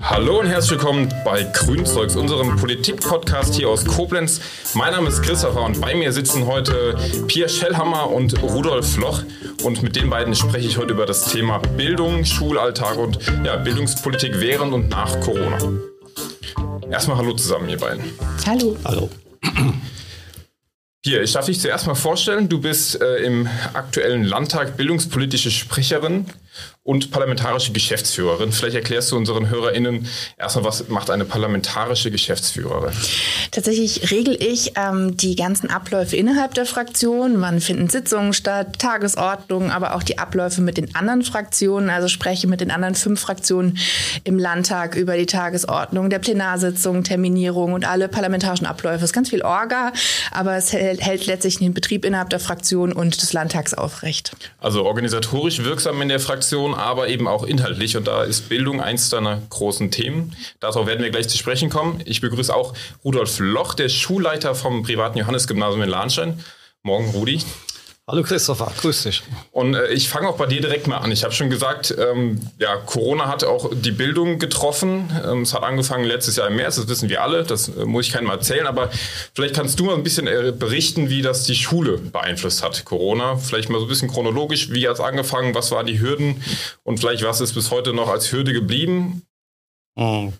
Hallo und herzlich willkommen bei Grünzeugs, unserem Politik-Podcast hier aus Koblenz. Mein Name ist Christopher und bei mir sitzen heute Pierre Schellhammer und Rudolf Loch. Und mit den beiden spreche ich heute über das Thema Bildung, Schulalltag und ja, Bildungspolitik während und nach Corona. Erstmal Hallo zusammen, ihr beiden. Hallo. Hallo. Hier, ich darf dich zuerst mal vorstellen. Du bist äh, im aktuellen Landtag bildungspolitische Sprecherin und parlamentarische Geschäftsführerin. Vielleicht erklärst du unseren HörerInnen erstmal, was macht eine parlamentarische Geschäftsführerin? Tatsächlich regel ich ähm, die ganzen Abläufe innerhalb der Fraktion. Wann finden Sitzungen statt, Tagesordnungen, aber auch die Abläufe mit den anderen Fraktionen. Also spreche mit den anderen fünf Fraktionen im Landtag über die Tagesordnung der Plenarsitzung, Terminierung und alle parlamentarischen Abläufe. Es ist ganz viel Orga, aber es hält, hält letztlich den Betrieb innerhalb der Fraktion und des Landtags aufrecht. Also organisatorisch wirksam in der Fraktion, aber eben auch inhaltlich. Und da ist Bildung eins deiner großen Themen. Darauf werden wir gleich zu sprechen kommen. Ich begrüße auch Rudolf Loch, der Schulleiter vom privaten Johannesgymnasium in Lahnstein. Morgen, Rudi. Hallo Christopher, grüß dich. Und äh, ich fange auch bei dir direkt mal an. Ich habe schon gesagt, ähm, ja, Corona hat auch die Bildung getroffen. Ähm, es hat angefangen letztes Jahr im März, das wissen wir alle, das äh, muss ich keinem erzählen, aber vielleicht kannst du mal ein bisschen äh, berichten, wie das die Schule beeinflusst hat, Corona. Vielleicht mal so ein bisschen chronologisch, wie hat es angefangen, was waren die Hürden und vielleicht was ist bis heute noch als Hürde geblieben? Mhm.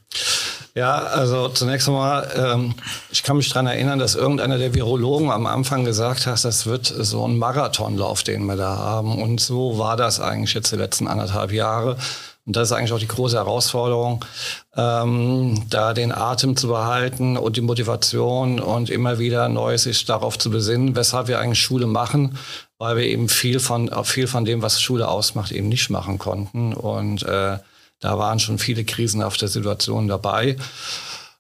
Ja, also zunächst einmal, ähm, ich kann mich daran erinnern, dass irgendeiner der Virologen am Anfang gesagt hat, das wird so ein Marathonlauf, den wir da haben. Und so war das eigentlich jetzt die letzten anderthalb Jahre. Und das ist eigentlich auch die große Herausforderung, ähm, da den Atem zu behalten und die Motivation und immer wieder neu sich darauf zu besinnen, weshalb wir eigentlich Schule machen, weil wir eben viel von, viel von dem, was Schule ausmacht, eben nicht machen konnten. Und äh, da waren schon viele krisenhafte Situationen dabei.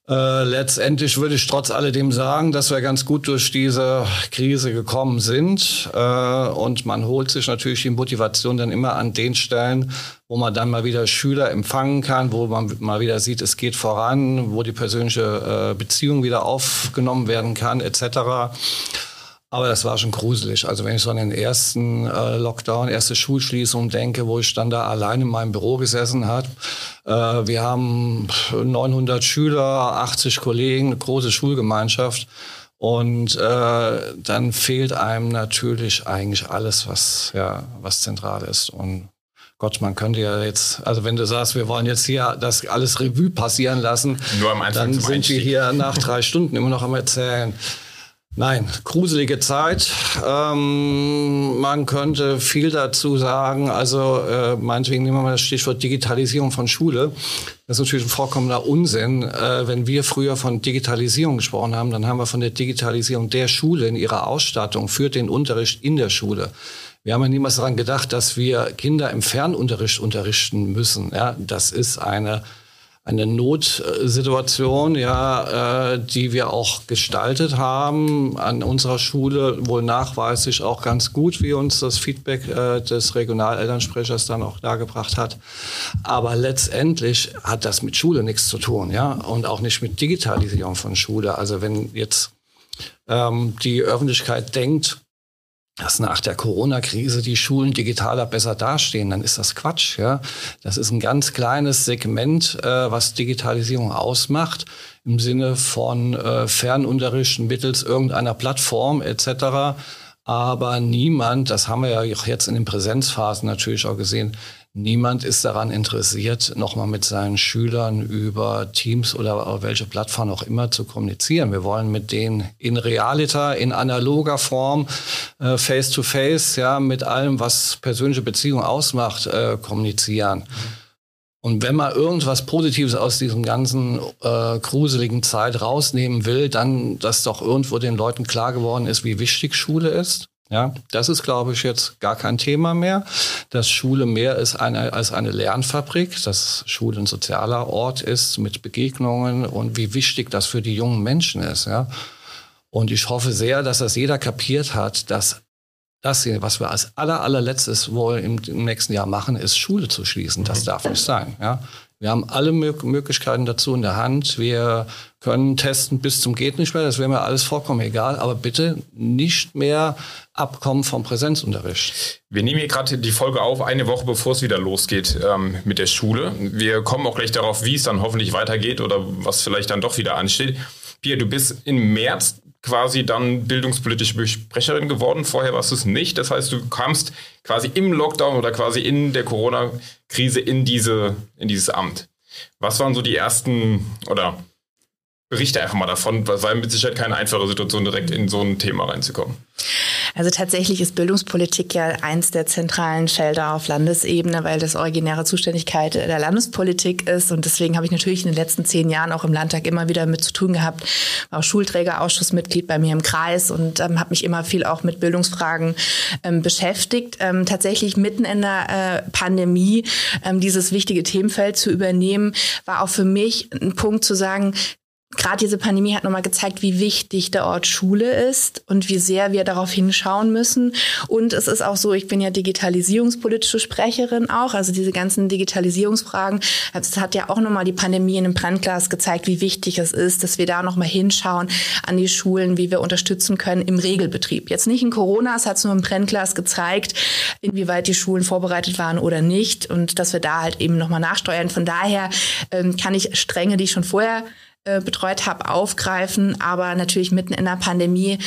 Äh, letztendlich würde ich trotz alledem sagen, dass wir ganz gut durch diese Krise gekommen sind. Äh, und man holt sich natürlich die Motivation dann immer an den Stellen, wo man dann mal wieder Schüler empfangen kann, wo man mal wieder sieht, es geht voran, wo die persönliche äh, Beziehung wieder aufgenommen werden kann, etc. Aber das war schon gruselig. Also wenn ich so an den ersten äh, Lockdown, erste Schulschließung denke, wo ich dann da allein in meinem Büro gesessen habe. Äh, wir haben 900 Schüler, 80 Kollegen, eine große Schulgemeinschaft. Und äh, dann fehlt einem natürlich eigentlich alles, was, ja, was zentral ist. Und Gott, man könnte ja jetzt, also wenn du sagst, wir wollen jetzt hier das alles Revue passieren lassen, dann sind wir hier nach drei Stunden immer noch am Erzählen. Nein, gruselige Zeit. Ähm, man könnte viel dazu sagen. Also äh, meinetwegen nehmen wir mal das Stichwort Digitalisierung von Schule. Das ist natürlich ein vollkommener Unsinn. Äh, wenn wir früher von Digitalisierung gesprochen haben, dann haben wir von der Digitalisierung der Schule in ihrer Ausstattung für den Unterricht in der Schule. Wir haben ja niemals daran gedacht, dass wir Kinder im Fernunterricht unterrichten müssen. Ja, das ist eine eine Notsituation, ja, äh, die wir auch gestaltet haben an unserer Schule, wohl nachweislich auch ganz gut, wie uns das Feedback äh, des Regionalelternsprechers dann auch dargebracht hat. Aber letztendlich hat das mit Schule nichts zu tun, ja, und auch nicht mit Digitalisierung von Schule. Also wenn jetzt ähm, die Öffentlichkeit denkt, dass nach der Corona-Krise die Schulen digitaler besser dastehen, dann ist das Quatsch. Ja, das ist ein ganz kleines Segment, äh, was Digitalisierung ausmacht im Sinne von äh, Fernunterricht mittels irgendeiner Plattform etc. Aber niemand, das haben wir ja auch jetzt in den Präsenzphasen natürlich auch gesehen, Niemand ist daran interessiert, nochmal mit seinen Schülern über Teams oder welche Plattform auch immer zu kommunizieren. Wir wollen mit denen in realita, in analoger Form, äh, face to face, ja, mit allem, was persönliche Beziehung ausmacht, äh, kommunizieren. Und wenn man irgendwas Positives aus diesem ganzen äh, gruseligen Zeit rausnehmen will, dann, dass doch irgendwo den Leuten klar geworden ist, wie wichtig Schule ist ja, das ist, glaube ich, jetzt gar kein Thema mehr, dass Schule mehr ist eine, als eine Lernfabrik, dass Schule ein sozialer Ort ist mit Begegnungen und wie wichtig das für die jungen Menschen ist. Ja. Und ich hoffe sehr, dass das jeder kapiert hat, dass das was wir als aller, allerletztes wohl im, im nächsten Jahr machen, ist Schule zu schließen. Das darf nicht sein. Ja. Wir haben alle Möglichkeiten dazu in der Hand. Wir können testen bis zum geht nicht mehr. Das wäre mir alles vollkommen egal. Aber bitte nicht mehr abkommen vom Präsenzunterricht. Wir nehmen hier gerade die Folge auf, eine Woche bevor es wieder losgeht ähm, mit der Schule. Wir kommen auch gleich darauf, wie es dann hoffentlich weitergeht oder was vielleicht dann doch wieder ansteht. Pia, du bist im März quasi dann bildungspolitische Besprecherin geworden. Vorher warst du es nicht. Das heißt, du kamst quasi im Lockdown oder quasi in der Corona-Krise in, diese, in dieses Amt. Was waren so die ersten oder berichte einfach mal davon, weil mit Sicherheit keine einfache Situation, direkt in so ein Thema reinzukommen. Also tatsächlich ist Bildungspolitik ja eins der zentralen Felder auf Landesebene, weil das originäre Zuständigkeit der Landespolitik ist. Und deswegen habe ich natürlich in den letzten zehn Jahren auch im Landtag immer wieder mit zu tun gehabt. War auch Schulträgerausschussmitglied bei mir im Kreis und ähm, habe mich immer viel auch mit Bildungsfragen ähm, beschäftigt. Ähm, tatsächlich mitten in der äh, Pandemie ähm, dieses wichtige Themenfeld zu übernehmen, war auch für mich ein Punkt zu sagen, gerade diese Pandemie hat nochmal gezeigt, wie wichtig der Ort Schule ist und wie sehr wir darauf hinschauen müssen. Und es ist auch so, ich bin ja digitalisierungspolitische Sprecherin auch, also diese ganzen Digitalisierungsfragen. Es hat ja auch nochmal die Pandemie in einem Brennglas gezeigt, wie wichtig es ist, dass wir da nochmal hinschauen an die Schulen, wie wir unterstützen können im Regelbetrieb. Jetzt nicht in Corona, es hat es nur im Brennglas gezeigt, inwieweit die Schulen vorbereitet waren oder nicht und dass wir da halt eben nochmal nachsteuern. Von daher ähm, kann ich Stränge, die ich schon vorher äh, betreut habe, aufgreifen. Aber natürlich mitten in der Pandemie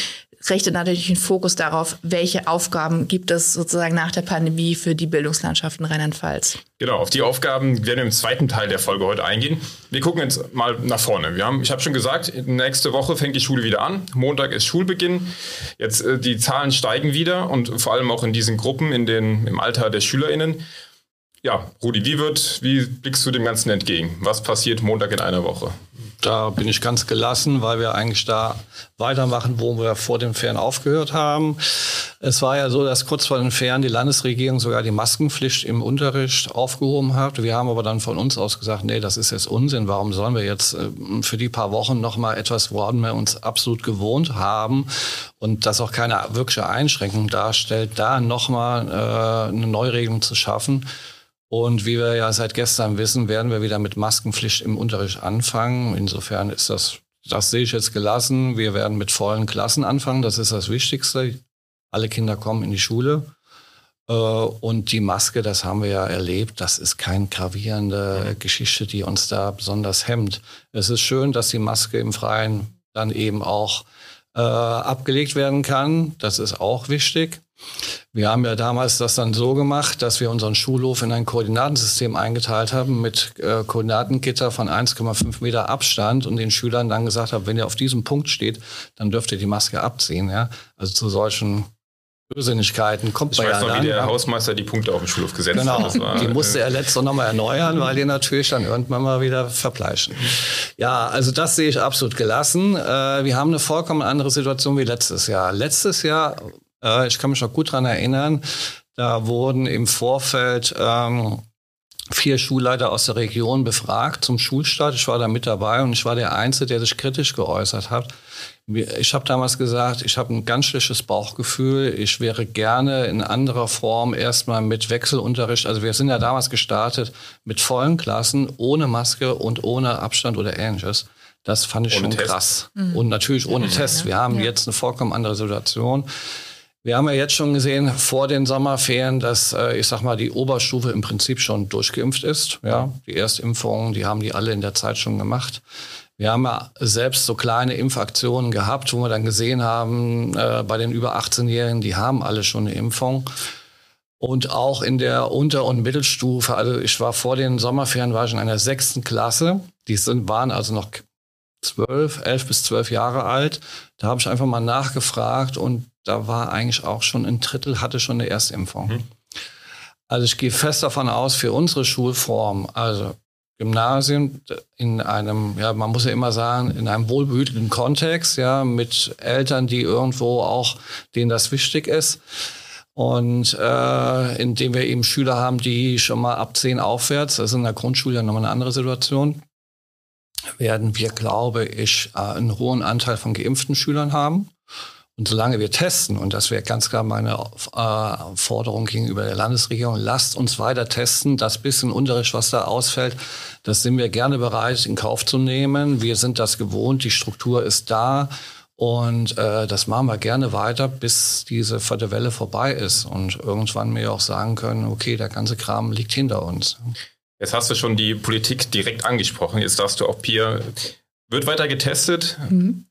richtet natürlich den Fokus darauf, welche Aufgaben gibt es sozusagen nach der Pandemie für die Bildungslandschaft in Rheinland-Pfalz. Genau, auf die Aufgaben werden wir im zweiten Teil der Folge heute eingehen. Wir gucken jetzt mal nach vorne. Wir haben, ich habe schon gesagt, nächste Woche fängt die Schule wieder an. Montag ist Schulbeginn. Jetzt äh, die Zahlen steigen wieder und vor allem auch in diesen Gruppen in den, im Alter der SchülerInnen. Ja, Rudi, wie wird, wie blickst du dem Ganzen entgegen? Was passiert Montag in einer Woche? Da bin ich ganz gelassen, weil wir eigentlich da weitermachen, wo wir vor den Ferien aufgehört haben. Es war ja so, dass kurz vor den Ferien die Landesregierung sogar die Maskenpflicht im Unterricht aufgehoben hat. Wir haben aber dann von uns aus gesagt, nee, das ist jetzt Unsinn. Warum sollen wir jetzt äh, für die paar Wochen noch mal etwas, woran wir uns absolut gewohnt haben und das auch keine wirkliche Einschränkung darstellt, da noch mal äh, eine Neuregelung zu schaffen? Und wie wir ja seit gestern wissen, werden wir wieder mit Maskenpflicht im Unterricht anfangen. Insofern ist das, das sehe ich jetzt gelassen. Wir werden mit vollen Klassen anfangen. Das ist das Wichtigste. Alle Kinder kommen in die Schule. Äh, und die Maske, das haben wir ja erlebt, das ist keine gravierende Geschichte, die uns da besonders hemmt. Es ist schön, dass die Maske im Freien dann eben auch äh, abgelegt werden kann. Das ist auch wichtig. Wir haben ja damals das dann so gemacht, dass wir unseren Schulhof in ein Koordinatensystem eingeteilt haben mit äh, Koordinatengitter von 1,5 Meter Abstand und den Schülern dann gesagt haben, wenn ihr auf diesem Punkt steht, dann dürft ihr die Maske abziehen. Ja? Also zu solchen Irrsinnigkeiten kommt ich weiß ja noch, dann, wie der ja. Hausmeister die Punkte auf den Schulhof gesetzt genau. hat. War, die musste er letztes nochmal erneuern, weil die natürlich dann irgendwann mal wieder verbleichen. Ja, also das sehe ich absolut gelassen. Äh, wir haben eine vollkommen andere Situation wie letztes Jahr. Letztes Jahr äh, ich kann mich noch gut dran erinnern, da wurden im Vorfeld ähm, vier Schulleiter aus der Region befragt zum Schulstart. Ich war da mit dabei und ich war der Einzige, der sich kritisch geäußert hat. Ich habe damals gesagt, ich habe ein ganz schlechtes Bauchgefühl. Ich wäre gerne in anderer Form erstmal mit Wechselunterricht. Also wir sind ja damals gestartet mit vollen Klassen, ohne Maske und ohne Abstand oder ähnliches. Das fand ich ohne schon Test. krass. Mhm. Und natürlich ohne mhm. Test. Wir haben ja. jetzt eine vollkommen andere Situation. Wir haben ja jetzt schon gesehen vor den Sommerferien, dass äh, ich sag mal die Oberstufe im Prinzip schon durchgeimpft ist. Ja, die Erstimpfungen, die haben die alle in der Zeit schon gemacht. Wir haben ja selbst so kleine Impfaktionen gehabt, wo wir dann gesehen haben, äh, bei den über 18-Jährigen, die haben alle schon eine Impfung. Und auch in der Unter- und Mittelstufe, also ich war vor den Sommerferien, war ich in einer sechsten Klasse. Die sind, waren also noch zwölf, elf bis zwölf Jahre alt. Da habe ich einfach mal nachgefragt und da war eigentlich auch schon ein Drittel, hatte schon eine Erstimpfung. Mhm. Also ich gehe fest davon aus, für unsere Schulform, also Gymnasien in einem, ja, man muss ja immer sagen, in einem wohlbehüteten Kontext, ja, mit Eltern, die irgendwo auch, denen das wichtig ist. Und äh, indem wir eben Schüler haben, die schon mal ab zehn aufwärts, das ist in der Grundschule ja nochmal eine andere Situation, werden wir, glaube ich, äh, einen hohen Anteil von geimpften Schülern haben. Und solange wir testen, und das wäre ganz klar meine äh, Forderung gegenüber der Landesregierung, lasst uns weiter testen. Das bisschen Unterricht, was da ausfällt, das sind wir gerne bereit in Kauf zu nehmen. Wir sind das gewohnt, die Struktur ist da. Und äh, das machen wir gerne weiter, bis diese vierte Welle vorbei ist und irgendwann wir auch sagen können, okay, der ganze Kram liegt hinter uns. Jetzt hast du schon die Politik direkt angesprochen. Jetzt darfst du auch Pia. Wird weiter getestet? Mhm.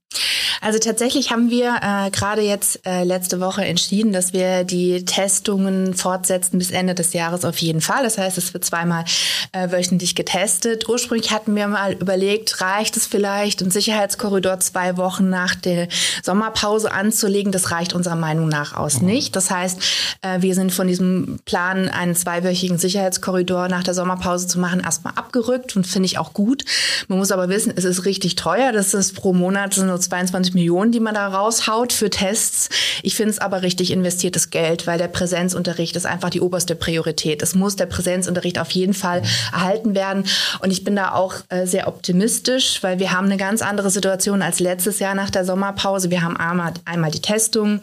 Also tatsächlich haben wir äh, gerade jetzt äh, letzte Woche entschieden, dass wir die Testungen fortsetzen bis Ende des Jahres auf jeden Fall. Das heißt, es wird zweimal äh, wöchentlich getestet. Ursprünglich hatten wir mal überlegt, reicht es vielleicht, einen Sicherheitskorridor zwei Wochen nach der Sommerpause anzulegen. Das reicht unserer Meinung nach aus mhm. nicht. Das heißt, äh, wir sind von diesem Plan, einen zweiwöchigen Sicherheitskorridor nach der Sommerpause zu machen, erstmal abgerückt und finde ich auch gut. Man muss aber wissen, es ist richtig teuer. Das ist pro Monat sind nur 22 25 Millionen, die man da raushaut für Tests. Ich finde es aber richtig investiertes Geld, weil der Präsenzunterricht ist einfach die oberste Priorität. Es muss der Präsenzunterricht auf jeden Fall erhalten werden. Und ich bin da auch äh, sehr optimistisch, weil wir haben eine ganz andere Situation als letztes Jahr nach der Sommerpause. Wir haben einmal, einmal die Testung.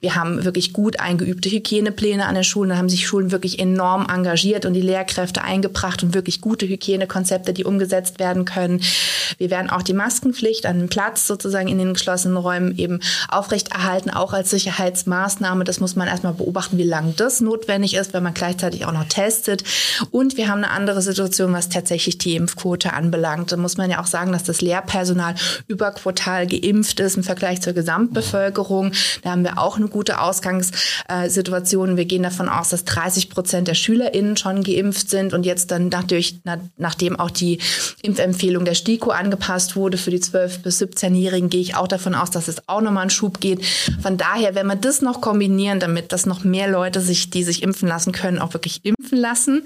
Wir haben wirklich gut eingeübte Hygienepläne an den Schulen. Da haben sich Schulen wirklich enorm engagiert und die Lehrkräfte eingebracht und wirklich gute Hygienekonzepte, die umgesetzt werden können. Wir werden auch die Maskenpflicht an den Platz sozusagen in den geschlossenen Räumen eben aufrechterhalten, auch als Sicherheitsmaßnahme. Das muss man erstmal beobachten, wie lange das notwendig ist, wenn man gleichzeitig auch noch testet. Und wir haben eine andere Situation, was tatsächlich die Impfquote anbelangt. Da muss man ja auch sagen, dass das Lehrpersonal überquartal geimpft ist im Vergleich zur Gesamtbevölkerung. Da haben wir auch eine gute Ausgangssituation. Wir gehen davon aus, dass 30 Prozent der SchülerInnen schon geimpft sind und jetzt dann dadurch, nachdem auch die Impfempfehlung der STIKO angepasst wurde für die 12- bis 17-Jährigen, gehe ich auch davon aus, dass es auch nochmal einen Schub geht. Von daher, wenn wir das noch kombinieren, damit dass noch mehr Leute sich, die sich impfen lassen können, auch wirklich impfen lassen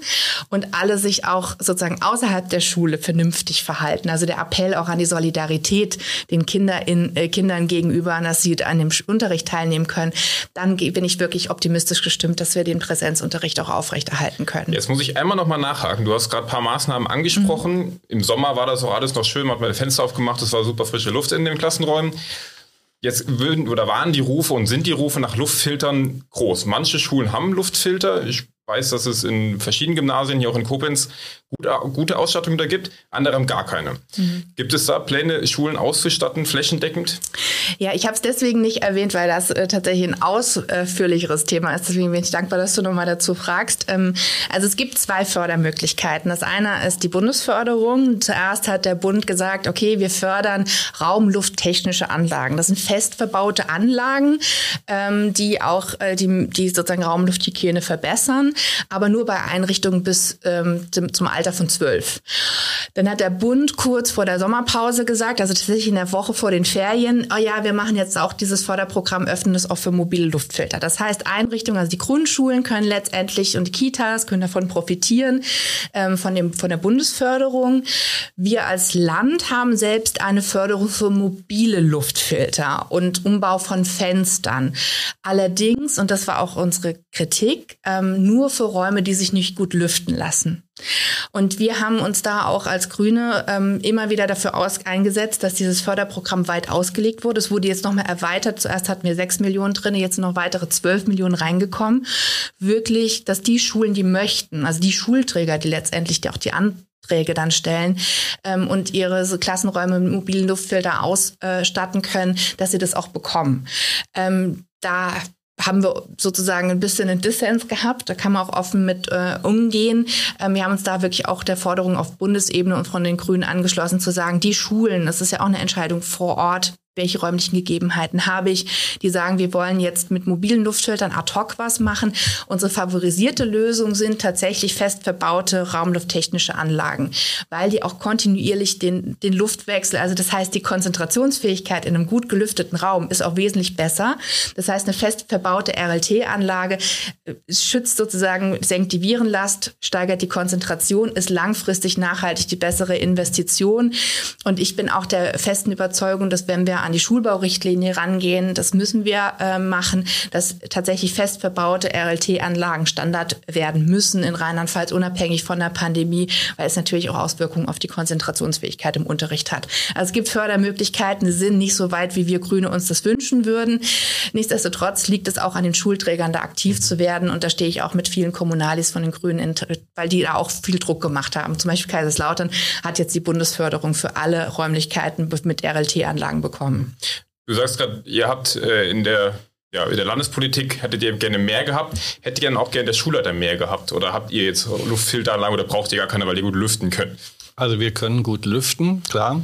und alle sich auch sozusagen außerhalb der Schule vernünftig verhalten. Also der Appell auch an die Solidarität den Kinder in, äh, Kindern gegenüber, dass sie an dem Unterricht teilnehmen können, dann bin ich wirklich optimistisch gestimmt, dass wir den Präsenzunterricht auch aufrechterhalten können. Jetzt muss ich einmal noch mal nachhaken. Du hast gerade ein paar Maßnahmen angesprochen. Mhm. Im Sommer war das auch alles noch schön, man hat mal Fenster aufgemacht, es war super frische Luft in den Klassenräumen. Jetzt würden oder waren die Rufe und sind die Rufe nach Luftfiltern groß. Manche Schulen haben Luftfilter. Ich weiß, dass es in verschiedenen Gymnasien, hier auch in Koblenz, gute, Ausstattung da gibt, andere gar keine. Mhm. Gibt es da Pläne, Schulen auszustatten, flächendeckend? Ja, ich habe es deswegen nicht erwähnt, weil das äh, tatsächlich ein ausführlicheres Thema ist. Deswegen bin ich dankbar, dass du nochmal dazu fragst. Ähm, also es gibt zwei Fördermöglichkeiten. Das eine ist die Bundesförderung. Zuerst hat der Bund gesagt, okay, wir fördern raumlufttechnische Anlagen. Das sind fest verbaute Anlagen, ähm, die auch äh, die, die sozusagen Raumlufthygiene verbessern, aber nur bei Einrichtungen bis ähm, zum Alter Alter von zwölf. Dann hat der Bund kurz vor der Sommerpause gesagt, also tatsächlich in der Woche vor den Ferien, oh ja, wir machen jetzt auch dieses Förderprogramm, öffnen das auch für mobile Luftfilter. Das heißt, Einrichtungen, also die Grundschulen können letztendlich und die Kitas können davon profitieren, ähm, von, dem, von der Bundesförderung. Wir als Land haben selbst eine Förderung für mobile Luftfilter und Umbau von Fenstern. Allerdings, und das war auch unsere Kritik, ähm, nur für Räume, die sich nicht gut lüften lassen. Und wir haben uns da auch als Grüne ähm, immer wieder dafür aus eingesetzt, dass dieses Förderprogramm weit ausgelegt wurde. Es wurde jetzt nochmal erweitert. Zuerst hatten wir sechs Millionen drin, jetzt sind noch weitere zwölf Millionen reingekommen. Wirklich, dass die Schulen, die möchten, also die Schulträger, die letztendlich die auch die Anträge dann stellen ähm, und ihre so Klassenräume mit mobilen Luftfilter ausstatten können, dass sie das auch bekommen. Ähm, da haben wir sozusagen ein bisschen einen Dissens gehabt. Da kann man auch offen mit äh, umgehen. Ähm, wir haben uns da wirklich auch der Forderung auf Bundesebene und von den Grünen angeschlossen, zu sagen, die Schulen, das ist ja auch eine Entscheidung vor Ort, welche räumlichen Gegebenheiten habe ich, die sagen, wir wollen jetzt mit mobilen Luftfiltern ad hoc was machen. Unsere favorisierte Lösung sind tatsächlich fest verbaute raumlufttechnische Anlagen, weil die auch kontinuierlich den, den Luftwechsel, also das heißt, die Konzentrationsfähigkeit in einem gut gelüfteten Raum ist auch wesentlich besser. Das heißt, eine fest verbaute RLT-Anlage äh, schützt sozusagen, senkt die Virenlast, steigert die Konzentration, ist langfristig nachhaltig die bessere Investition. Und ich bin auch der festen Überzeugung, dass wenn wir an die Schulbaurichtlinie rangehen. Das müssen wir äh, machen, dass tatsächlich fest verbaute RLT-Anlagen Standard werden müssen in Rheinland-Pfalz, unabhängig von der Pandemie, weil es natürlich auch Auswirkungen auf die Konzentrationsfähigkeit im Unterricht hat. Also es gibt Fördermöglichkeiten, die sind nicht so weit, wie wir Grüne uns das wünschen würden. Nichtsdestotrotz liegt es auch an den Schulträgern, da aktiv zu werden. Und da stehe ich auch mit vielen Kommunalis von den Grünen, weil die da auch viel Druck gemacht haben. Zum Beispiel Kaiserslautern hat jetzt die Bundesförderung für alle Räumlichkeiten mit RLT-Anlagen bekommen. Du sagst gerade, ihr habt äh, in der ja, in der Landespolitik hättet ihr gerne mehr gehabt. Hättet ihr dann auch gerne der Schulleiter mehr gehabt? Oder habt ihr jetzt Luftfilteranlagen oder braucht ihr gar keine, weil ihr gut lüften könnt? Also wir können gut lüften, klar.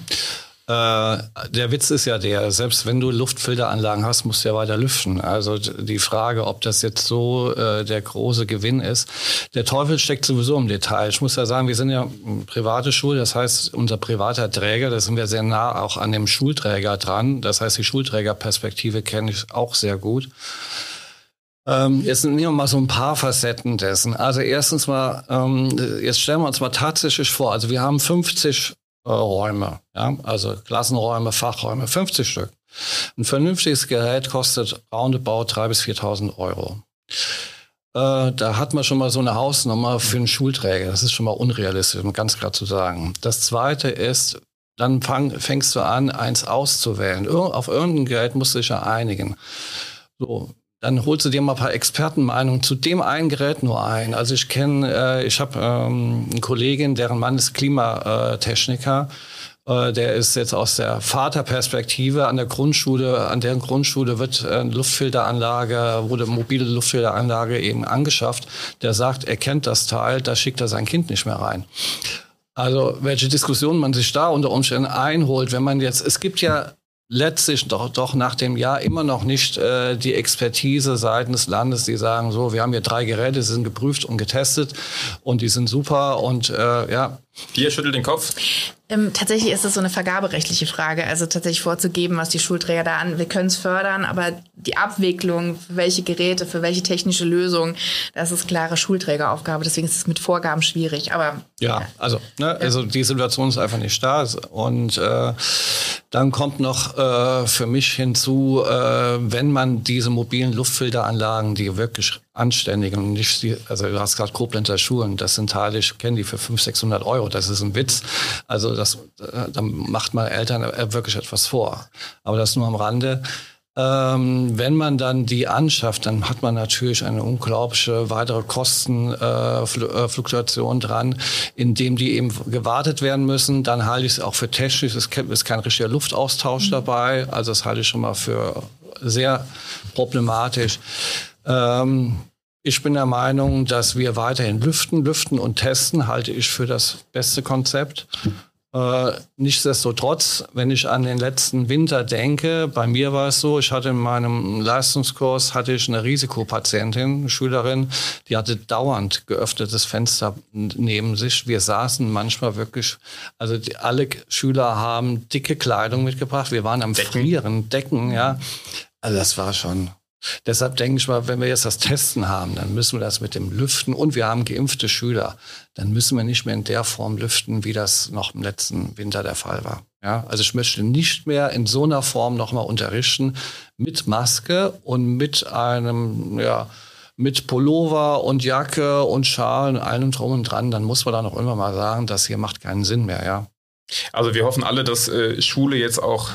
Äh, der Witz ist ja der, selbst wenn du Luftfilteranlagen hast, musst du ja weiter lüften. Also die Frage, ob das jetzt so äh, der große Gewinn ist. Der Teufel steckt sowieso im Detail. Ich muss ja sagen, wir sind ja private Schule, das heißt, unser privater Träger, da sind wir sehr nah auch an dem Schulträger dran. Das heißt, die Schulträgerperspektive kenne ich auch sehr gut. Ähm, jetzt nehmen wir mal so ein paar Facetten dessen. Also erstens mal, ähm, jetzt stellen wir uns mal tatsächlich vor, also wir haben 50 äh, Räume, ja, also Klassenräume, Fachräume, 50 Stück. Ein vernünftiges Gerät kostet roundabout 3.000 bis 4.000 Euro. Äh, da hat man schon mal so eine Hausnummer für einen Schulträger. Das ist schon mal unrealistisch, um ganz klar zu sagen. Das zweite ist, dann fang, fängst du an, eins auszuwählen. Ir auf irgendein Gerät musst du dich ja einigen. So, dann holst du dir mal ein paar Expertenmeinungen zu dem einen Gerät nur ein. Also ich kenne, äh, ich habe ähm, eine Kollegin, deren Mann ist Klimatechniker. Äh, der ist jetzt aus der Vaterperspektive an der Grundschule, an deren Grundschule wird eine Luftfilteranlage, wurde mobile Luftfilteranlage eben angeschafft. Der sagt, er kennt das Teil, da schickt er sein Kind nicht mehr rein. Also welche Diskussion man sich da unter Umständen einholt, wenn man jetzt, es gibt ja letztlich doch, doch nach dem Jahr immer noch nicht äh, die Expertise seitens des Landes, die sagen, so, wir haben hier drei Geräte, sie sind geprüft und getestet und die sind super und äh, ja. Ihr schüttelt den Kopf. Ähm, tatsächlich ist es so eine vergaberechtliche Frage, also tatsächlich vorzugeben, was die Schulträger da an. Wir können es fördern, aber die Abwicklung, für welche Geräte, für welche technische Lösung, das ist klare Schulträgeraufgabe. Deswegen ist es mit Vorgaben schwierig. Aber ja, also ne, also die Situation ist einfach nicht da und äh, dann kommt noch äh, für mich hinzu, äh, wenn man diese mobilen Luftfilteranlagen, die wirklich anständig und nicht, also du hast gerade Koblenzer Schulen, das sind Teile, ich kenne die für 500, 600 Euro, das ist ein Witz. Also das, äh, da macht man Eltern wirklich etwas vor. Aber das nur am Rande. Ähm, wenn man dann die anschafft, dann hat man natürlich eine unglaubliche weitere Kostenfluktuation äh, äh dran, indem die eben gewartet werden müssen. Dann halte ich es auch für technisch, es ist kein richtiger Luftaustausch mhm. dabei. Also das halte ich schon mal für sehr problematisch. Ähm, ich bin der Meinung, dass wir weiterhin lüften, lüften und testen, halte ich für das beste Konzept. Äh, nichtsdestotrotz, wenn ich an den letzten Winter denke, bei mir war es so, ich hatte in meinem Leistungskurs hatte ich eine Risikopatientin, eine Schülerin, die hatte dauernd geöffnetes Fenster neben sich. Wir saßen manchmal wirklich, also die, alle Schüler haben dicke Kleidung mitgebracht. Wir waren am Decken. Frieren, Decken, ja. Also das war schon Deshalb denke ich mal, wenn wir jetzt das Testen haben, dann müssen wir das mit dem Lüften und wir haben geimpfte Schüler, dann müssen wir nicht mehr in der Form lüften, wie das noch im letzten Winter der Fall war. Ja, also ich möchte nicht mehr in so einer Form nochmal unterrichten mit Maske und mit einem, ja, mit Pullover und Jacke und Schal und allem drum und dran, dann muss man da noch immer mal sagen, das hier macht keinen Sinn mehr, ja. Also wir hoffen alle, dass äh, Schule jetzt auch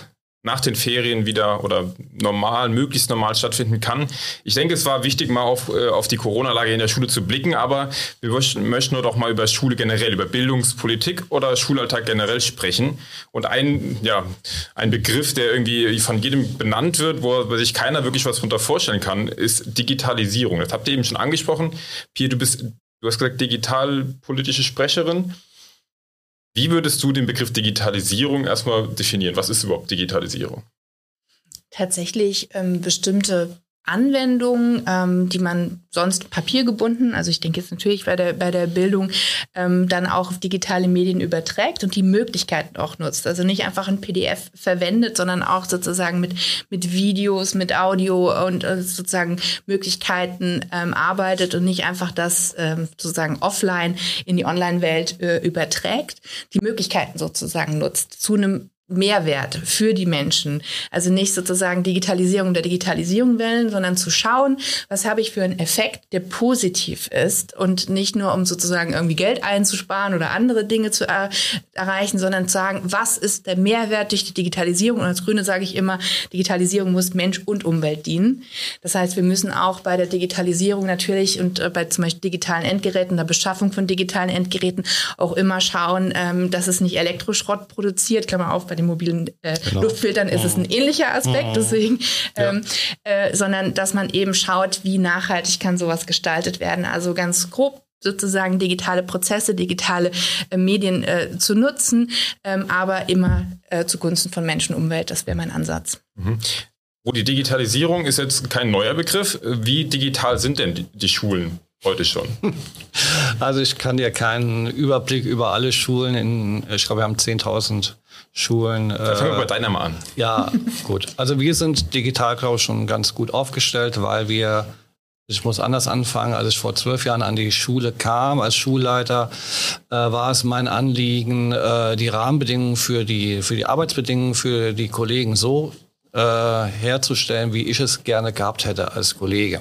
nach den Ferien wieder oder normal, möglichst normal stattfinden kann. Ich denke, es war wichtig, mal auf, äh, auf die Corona-Lage in der Schule zu blicken, aber wir möchten, möchten doch mal über Schule generell, über Bildungspolitik oder Schulalltag generell sprechen. Und ein, ja, ein Begriff, der irgendwie von jedem benannt wird, wo sich keiner wirklich was darunter vorstellen kann, ist Digitalisierung. Das habt ihr eben schon angesprochen. Pierre, du bist, du hast gesagt, digitalpolitische Sprecherin. Wie würdest du den Begriff Digitalisierung erstmal definieren? Was ist überhaupt Digitalisierung? Tatsächlich ähm, bestimmte Anwendungen, ähm, die man sonst papiergebunden, also ich denke jetzt natürlich bei der, bei der Bildung, ähm, dann auch auf digitale Medien überträgt und die Möglichkeiten auch nutzt. Also nicht einfach ein PDF verwendet, sondern auch sozusagen mit, mit Videos, mit Audio und äh, sozusagen Möglichkeiten ähm, arbeitet und nicht einfach das ähm, sozusagen offline in die Online-Welt äh, überträgt, die Möglichkeiten sozusagen nutzt zu einem Mehrwert für die Menschen. Also nicht sozusagen Digitalisierung der Digitalisierung willen, sondern zu schauen, was habe ich für einen Effekt, der positiv ist und nicht nur um sozusagen irgendwie Geld einzusparen oder andere Dinge zu er erreichen, sondern zu sagen, was ist der Mehrwert durch die Digitalisierung? Und als Grüne sage ich immer, Digitalisierung muss Mensch und Umwelt dienen. Das heißt, wir müssen auch bei der Digitalisierung natürlich und äh, bei zum Beispiel digitalen Endgeräten, der Beschaffung von digitalen Endgeräten auch immer schauen, ähm, dass es nicht Elektroschrott produziert, Klammer auf, bei den mobilen äh, genau. Luftfiltern ist es ein mhm. ähnlicher Aspekt, mhm. deswegen, ähm, ja. äh, sondern dass man eben schaut, wie nachhaltig kann sowas gestaltet werden. Also ganz grob sozusagen digitale Prozesse, digitale äh, Medien äh, zu nutzen, ähm, aber immer äh, zugunsten von Menschen und Umwelt. Das wäre mein Ansatz. Mhm. Wo die Digitalisierung ist jetzt kein neuer Begriff. Wie digital sind denn die, die Schulen heute schon? Also ich kann dir keinen Überblick über alle Schulen in, ich glaube, wir haben 10.000 Schulen. Da fangen wir bei deiner mal an. Ja, gut. Also wir sind digital, glaube ich, schon ganz gut aufgestellt, weil wir ich muss anders anfangen. Als ich vor zwölf Jahren an die Schule kam als Schulleiter, äh, war es mein Anliegen, äh, die Rahmenbedingungen für die, für die Arbeitsbedingungen für die Kollegen so äh, herzustellen, wie ich es gerne gehabt hätte als Kollege.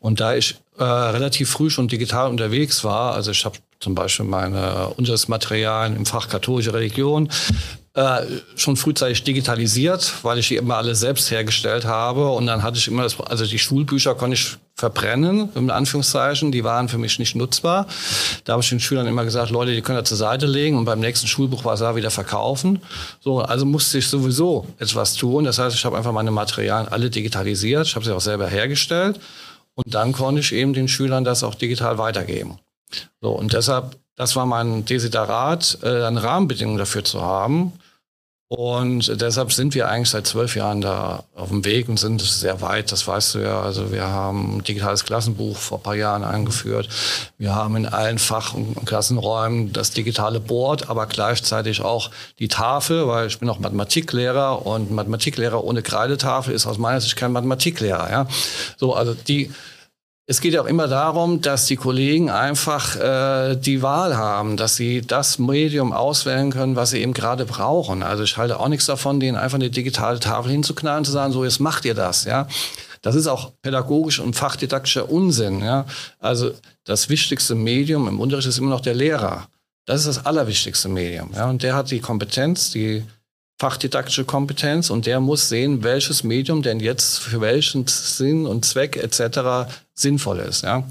Und da ich äh, relativ früh schon digital unterwegs war, also ich habe zum Beispiel meine Unterrichtsmaterialien im Fach katholische Religion äh, schon frühzeitig digitalisiert, weil ich die immer alle selbst hergestellt habe. Und dann hatte ich immer das, also die Schulbücher konnte ich verbrennen, in Anführungszeichen, die waren für mich nicht nutzbar. Da habe ich den Schülern immer gesagt, Leute, die können ihr zur Seite legen und beim nächsten Schulbuch war es da wieder verkaufen. So, also musste ich sowieso etwas tun. Das heißt, ich habe einfach meine Materialien alle digitalisiert, ich habe sie auch selber hergestellt und dann konnte ich eben den Schülern das auch digital weitergeben. So, und deshalb, das war mein Desiderat, äh, eine Rahmenbedingung dafür zu haben. Und deshalb sind wir eigentlich seit zwölf Jahren da auf dem Weg und sind sehr weit, das weißt du ja. Also wir haben ein digitales Klassenbuch vor ein paar Jahren eingeführt. Wir haben in allen Fach- und Klassenräumen das digitale Board, aber gleichzeitig auch die Tafel, weil ich bin auch Mathematiklehrer und Mathematiklehrer ohne Kreidetafel ist aus meiner Sicht kein Mathematiklehrer. Ja? So, also die es geht auch immer darum, dass die Kollegen einfach äh, die Wahl haben, dass sie das Medium auswählen können, was sie eben gerade brauchen. Also ich halte auch nichts davon, denen einfach eine digitale Tafel hinzuknallen zu sagen, so jetzt macht ihr das, ja. Das ist auch pädagogisch und fachdidaktischer Unsinn, ja. Also das wichtigste Medium im Unterricht ist immer noch der Lehrer. Das ist das allerwichtigste Medium, ja. Und der hat die Kompetenz, die fachdidaktische Kompetenz und der muss sehen, welches Medium denn jetzt für welchen Sinn und Zweck etc. sinnvoll ist. Ja?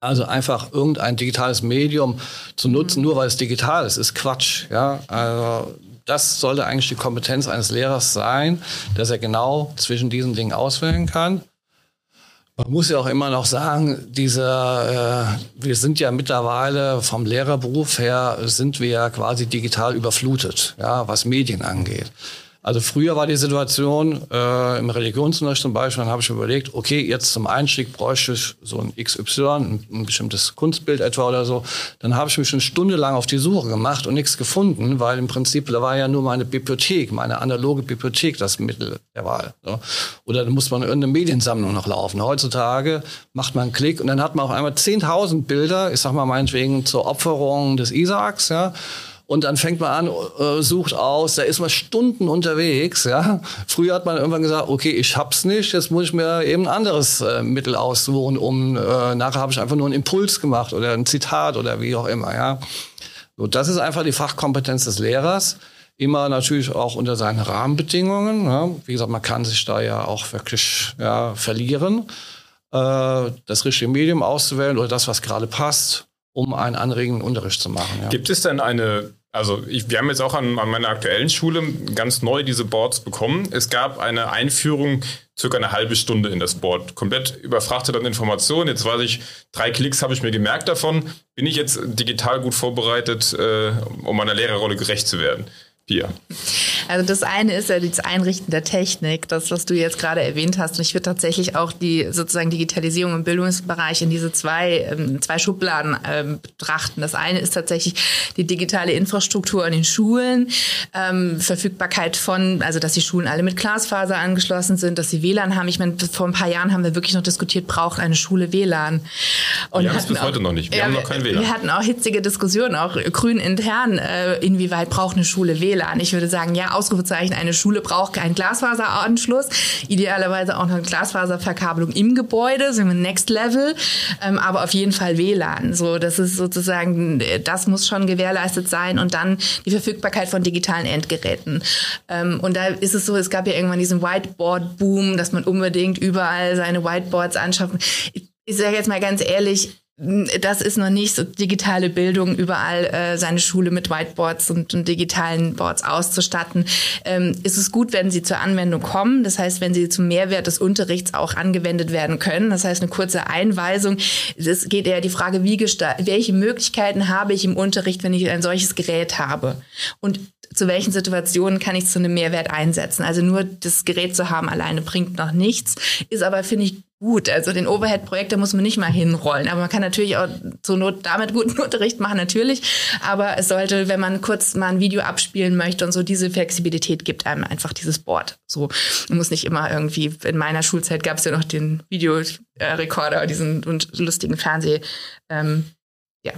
Also einfach irgendein digitales Medium zu nutzen, mhm. nur weil es digital ist, ist Quatsch. Ja? Also das sollte eigentlich die Kompetenz eines Lehrers sein, dass er genau zwischen diesen Dingen auswählen kann. Man muss ja auch immer noch sagen, dieser, äh, wir sind ja mittlerweile vom Lehrerberuf her, sind wir ja quasi digital überflutet, ja, was Medien angeht. Also früher war die Situation äh, im Religionsunterricht zum Beispiel, dann habe ich überlegt, okay, jetzt zum Einstieg bräuchte ich so ein XY, ein, ein bestimmtes Kunstbild etwa oder so. Dann habe ich mich eine Stunde lang auf die Suche gemacht und nichts gefunden, weil im Prinzip da war ja nur meine Bibliothek, meine analoge Bibliothek das Mittel der Wahl. So. Oder dann muss man irgendeine Mediensammlung noch laufen. Heutzutage macht man einen Klick und dann hat man auf einmal 10.000 Bilder, ich sag mal meinetwegen zur Opferung des Isaaks, ja, und dann fängt man an, äh, sucht aus, da ist man Stunden unterwegs. Ja? Früher hat man irgendwann gesagt, okay, ich hab's nicht, jetzt muss ich mir eben ein anderes äh, Mittel aussuchen, um äh, nachher habe ich einfach nur einen Impuls gemacht oder ein Zitat oder wie auch immer. Ja? So, das ist einfach die Fachkompetenz des Lehrers. Immer natürlich auch unter seinen Rahmenbedingungen. Ja? Wie gesagt, man kann sich da ja auch wirklich ja, verlieren, das richtige Medium auszuwählen oder das, was gerade passt um einen anregenden Unterricht zu machen. Ja. Gibt es denn eine also ich, wir haben jetzt auch an, an, meiner aktuellen Schule ganz neu diese Boards bekommen. Es gab eine Einführung, circa eine halbe Stunde in das Board. Komplett überfrachtet an Informationen. Jetzt weiß ich, drei Klicks habe ich mir gemerkt davon. Bin ich jetzt digital gut vorbereitet, äh, um meiner Lehrerrolle gerecht zu werden? Pia. Also das eine ist ja das Einrichten der Technik, das, was du jetzt gerade erwähnt hast. Und ich würde tatsächlich auch die sozusagen Digitalisierung im Bildungsbereich in diese zwei, ähm, zwei Schubladen ähm, betrachten. Das eine ist tatsächlich die digitale Infrastruktur in den Schulen, ähm, Verfügbarkeit von, also dass die Schulen alle mit Glasfaser angeschlossen sind, dass sie WLAN haben. Ich meine, vor ein paar Jahren haben wir wirklich noch diskutiert, braucht eine Schule WLAN. Und wir haben es bis heute noch nicht. Wir ja, haben noch kein WLAN. Wir hatten auch hitzige Diskussionen, auch grün intern, äh, inwieweit braucht eine Schule WLAN. WLAN. Ich würde sagen, ja, Ausrufezeichen, eine Schule braucht keinen Glasfaseranschluss, idealerweise auch noch eine Glasfaserverkabelung im Gebäude, sind wir Next Level, ähm, aber auf jeden Fall WLAN. So, das ist sozusagen, das muss schon gewährleistet sein und dann die Verfügbarkeit von digitalen Endgeräten. Ähm, und da ist es so, es gab ja irgendwann diesen Whiteboard-Boom, dass man unbedingt überall seine Whiteboards anschaffen. Ich sage jetzt mal ganz ehrlich, das ist noch nicht so digitale Bildung, überall äh, seine Schule mit Whiteboards und, und digitalen Boards auszustatten. Ähm, ist es gut, wenn sie zur Anwendung kommen. Das heißt, wenn sie zum Mehrwert des Unterrichts auch angewendet werden können. Das heißt, eine kurze Einweisung. Es geht eher die Frage, wie welche Möglichkeiten habe ich im Unterricht, wenn ich ein solches Gerät habe? Und zu welchen Situationen kann ich zu einem Mehrwert einsetzen? Also nur das Gerät zu haben alleine bringt noch nichts, ist aber, finde ich, gut. Also den Overhead-Projektor muss man nicht mal hinrollen. Aber man kann natürlich auch zur Not damit guten Unterricht machen, natürlich. Aber es sollte, wenn man kurz mal ein Video abspielen möchte und so, diese Flexibilität gibt einem einfach dieses Board. So, man muss nicht immer irgendwie, in meiner Schulzeit gab es ja noch den Videorekorder, diesen und lustigen Fernseh, ähm, ja,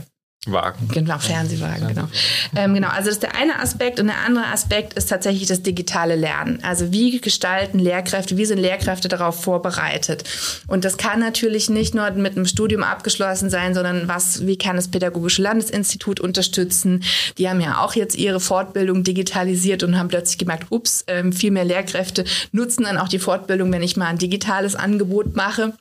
Wagen. Genau, Fernsehwagen, genau. Ähm, genau, also das ist der eine Aspekt und der andere Aspekt ist tatsächlich das digitale Lernen. Also wie gestalten Lehrkräfte, wie sind Lehrkräfte darauf vorbereitet? Und das kann natürlich nicht nur mit einem Studium abgeschlossen sein, sondern was, wie kann das Pädagogische Landesinstitut unterstützen? Die haben ja auch jetzt ihre Fortbildung digitalisiert und haben plötzlich gemerkt, ups, ähm, viel mehr Lehrkräfte nutzen dann auch die Fortbildung, wenn ich mal ein digitales Angebot mache.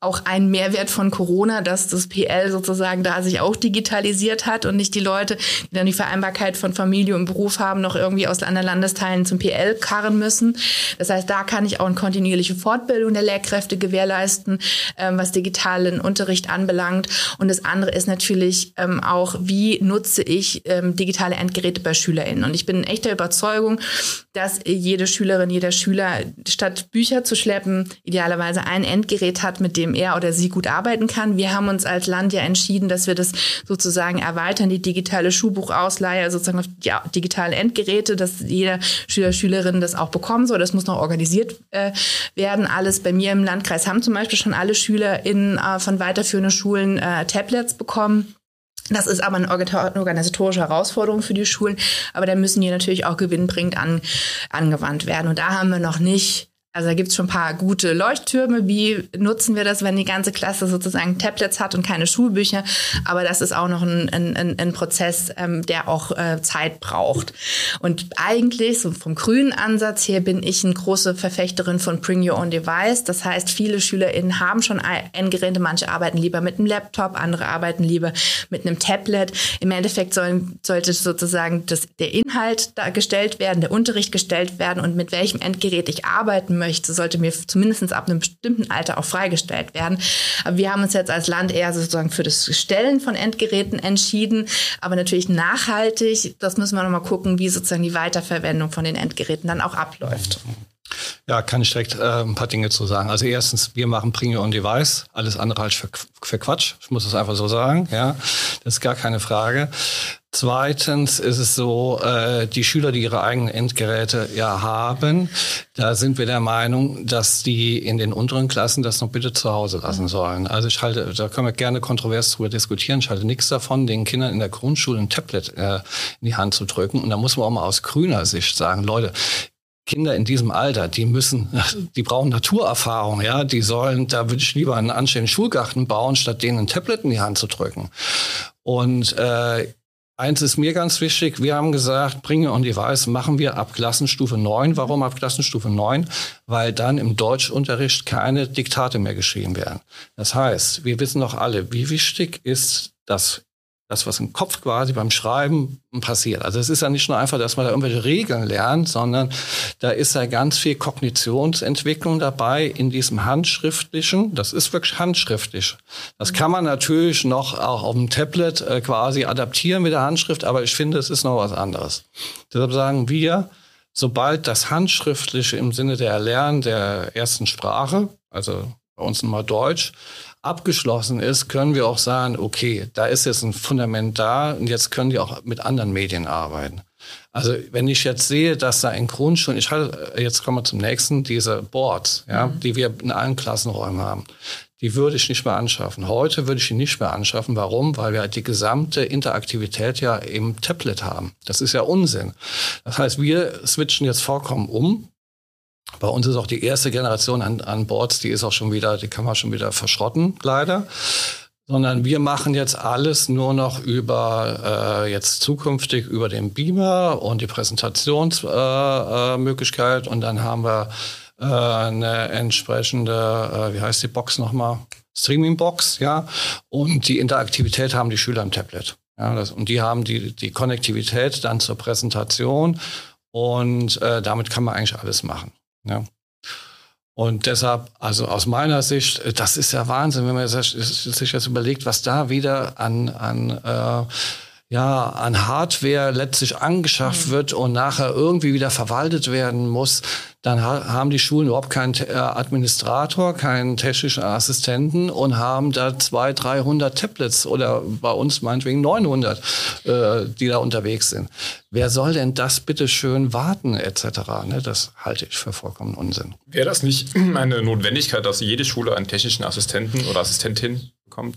Auch ein Mehrwert von Corona, dass das PL sozusagen da sich auch digitalisiert digitalisiert hat und nicht die Leute, die dann die Vereinbarkeit von Familie und Beruf haben, noch irgendwie aus anderen Landesteilen zum PL karren müssen. Das heißt, da kann ich auch eine kontinuierliche Fortbildung der Lehrkräfte gewährleisten, ähm, was digitalen Unterricht anbelangt. Und das andere ist natürlich ähm, auch, wie nutze ich ähm, digitale Endgeräte bei SchülerInnen. Und ich bin echt der Überzeugung, dass jede Schülerin, jeder Schüler statt Bücher zu schleppen, idealerweise ein Endgerät hat, mit dem er oder sie gut arbeiten kann. Wir haben uns als Land ja entschieden, dass wir das sozusagen sozusagen erweitern, die digitale Schulbuchausleihe sozusagen auf die digitalen Endgeräte, dass jeder Schüler, Schülerin das auch bekommen soll. Das muss noch organisiert äh, werden. Alles bei mir im Landkreis haben zum Beispiel schon alle Schüler in, äh, von weiterführenden Schulen äh, Tablets bekommen. Das ist aber eine organisatorische Herausforderung für die Schulen, aber da müssen die natürlich auch gewinnbringend an, angewandt werden. Und da haben wir noch nicht also da gibt es schon ein paar gute Leuchttürme. Wie nutzen wir das, wenn die ganze Klasse sozusagen Tablets hat und keine Schulbücher? Aber das ist auch noch ein, ein, ein Prozess, ähm, der auch äh, Zeit braucht. Und eigentlich, so vom grünen Ansatz her, bin ich eine große Verfechterin von Bring Your Own Device. Das heißt, viele SchülerInnen haben schon Endgeräte. Manche arbeiten lieber mit einem Laptop, andere arbeiten lieber mit einem Tablet. Im Endeffekt sollen, sollte sozusagen das, der Inhalt da gestellt werden, der Unterricht gestellt werden und mit welchem Endgerät ich arbeiten möchte möchte, sollte mir zumindest ab einem bestimmten Alter auch freigestellt werden. Aber wir haben uns jetzt als Land eher sozusagen für das Stellen von Endgeräten entschieden, aber natürlich nachhaltig. Das müssen wir nochmal gucken, wie sozusagen die Weiterverwendung von den Endgeräten dann auch abläuft. Ja, kann ich direkt äh, ein paar Dinge zu sagen. Also erstens, wir machen Bring Your Own Device. Alles andere halt für, für Quatsch. Ich muss es einfach so sagen. Ja, das ist gar keine Frage. Zweitens ist es so, äh, die Schüler, die ihre eigenen Endgeräte ja haben, da sind wir der Meinung, dass die in den unteren Klassen das noch bitte zu Hause lassen sollen. Also ich halte, da können wir gerne kontrovers drüber diskutieren. Ich halte nichts davon, den Kindern in der Grundschule ein Tablet äh, in die Hand zu drücken. Und da muss man auch mal aus grüner Sicht sagen, Leute, Kinder in diesem Alter, die müssen, die brauchen Naturerfahrung, ja, die sollen, da würde ich lieber einen anständigen Schulgarten bauen, statt denen ein Tablet in die Hand zu drücken. Und äh, Eins ist mir ganz wichtig. Wir haben gesagt, Bringe on Device machen wir ab Klassenstufe 9. Warum ab Klassenstufe 9? Weil dann im Deutschunterricht keine Diktate mehr geschrieben werden. Das heißt, wir wissen doch alle, wie wichtig ist das das, was im Kopf quasi beim Schreiben passiert. Also es ist ja nicht nur einfach, dass man da irgendwelche Regeln lernt, sondern da ist ja ganz viel Kognitionsentwicklung dabei in diesem handschriftlichen. Das ist wirklich handschriftlich. Das kann man natürlich noch auch auf dem Tablet äh, quasi adaptieren mit der Handschrift, aber ich finde, es ist noch was anderes. Deshalb sagen wir, sobald das Handschriftliche im Sinne der Erlernen der ersten Sprache, also bei uns mal Deutsch, abgeschlossen ist, können wir auch sagen, okay, da ist jetzt ein Fundament da und jetzt können die auch mit anderen Medien arbeiten. Also wenn ich jetzt sehe, dass da in Grundschulen, ich halte, jetzt kommen wir zum nächsten, diese Boards, ja, mhm. die wir in allen Klassenräumen haben. die würde ich nicht mehr anschaffen. Heute würde ich die nicht mehr anschaffen. Warum? Weil wir halt die gesamte Interaktivität ja im Tablet haben. Das ist ja Unsinn. Das heißt, wir switchen jetzt vollkommen um. Bei uns ist auch die erste Generation an, an Boards, die ist auch schon wieder, die kann man schon wieder verschrotten, leider sondern wir machen jetzt alles nur noch über äh, jetzt zukünftig über den Beamer und die Präsentationsmöglichkeit äh, äh, und dann haben wir äh, eine entsprechende, äh, wie heißt die Box nochmal? Streaming-Box, ja. Und die Interaktivität haben die Schüler im Tablet. Ja, das, und die haben die, die Konnektivität dann zur Präsentation und äh, damit kann man eigentlich alles machen. Ja. Und deshalb, also aus meiner Sicht, das ist ja Wahnsinn, wenn man sich jetzt überlegt, was da wieder an, an äh, ja, an Hardware letztlich angeschafft mhm. wird und nachher irgendwie wieder verwaltet werden muss, dann ha haben die Schulen überhaupt keinen äh, Administrator, keinen technischen Assistenten und haben da 200, 300 Tablets oder bei uns meinetwegen 900, äh, die da unterwegs sind. Wer soll denn das bitte schön warten etc.? Ne, das halte ich für vollkommen Unsinn. Wäre das nicht eine Notwendigkeit, dass jede Schule einen technischen Assistenten oder Assistentin bekommt?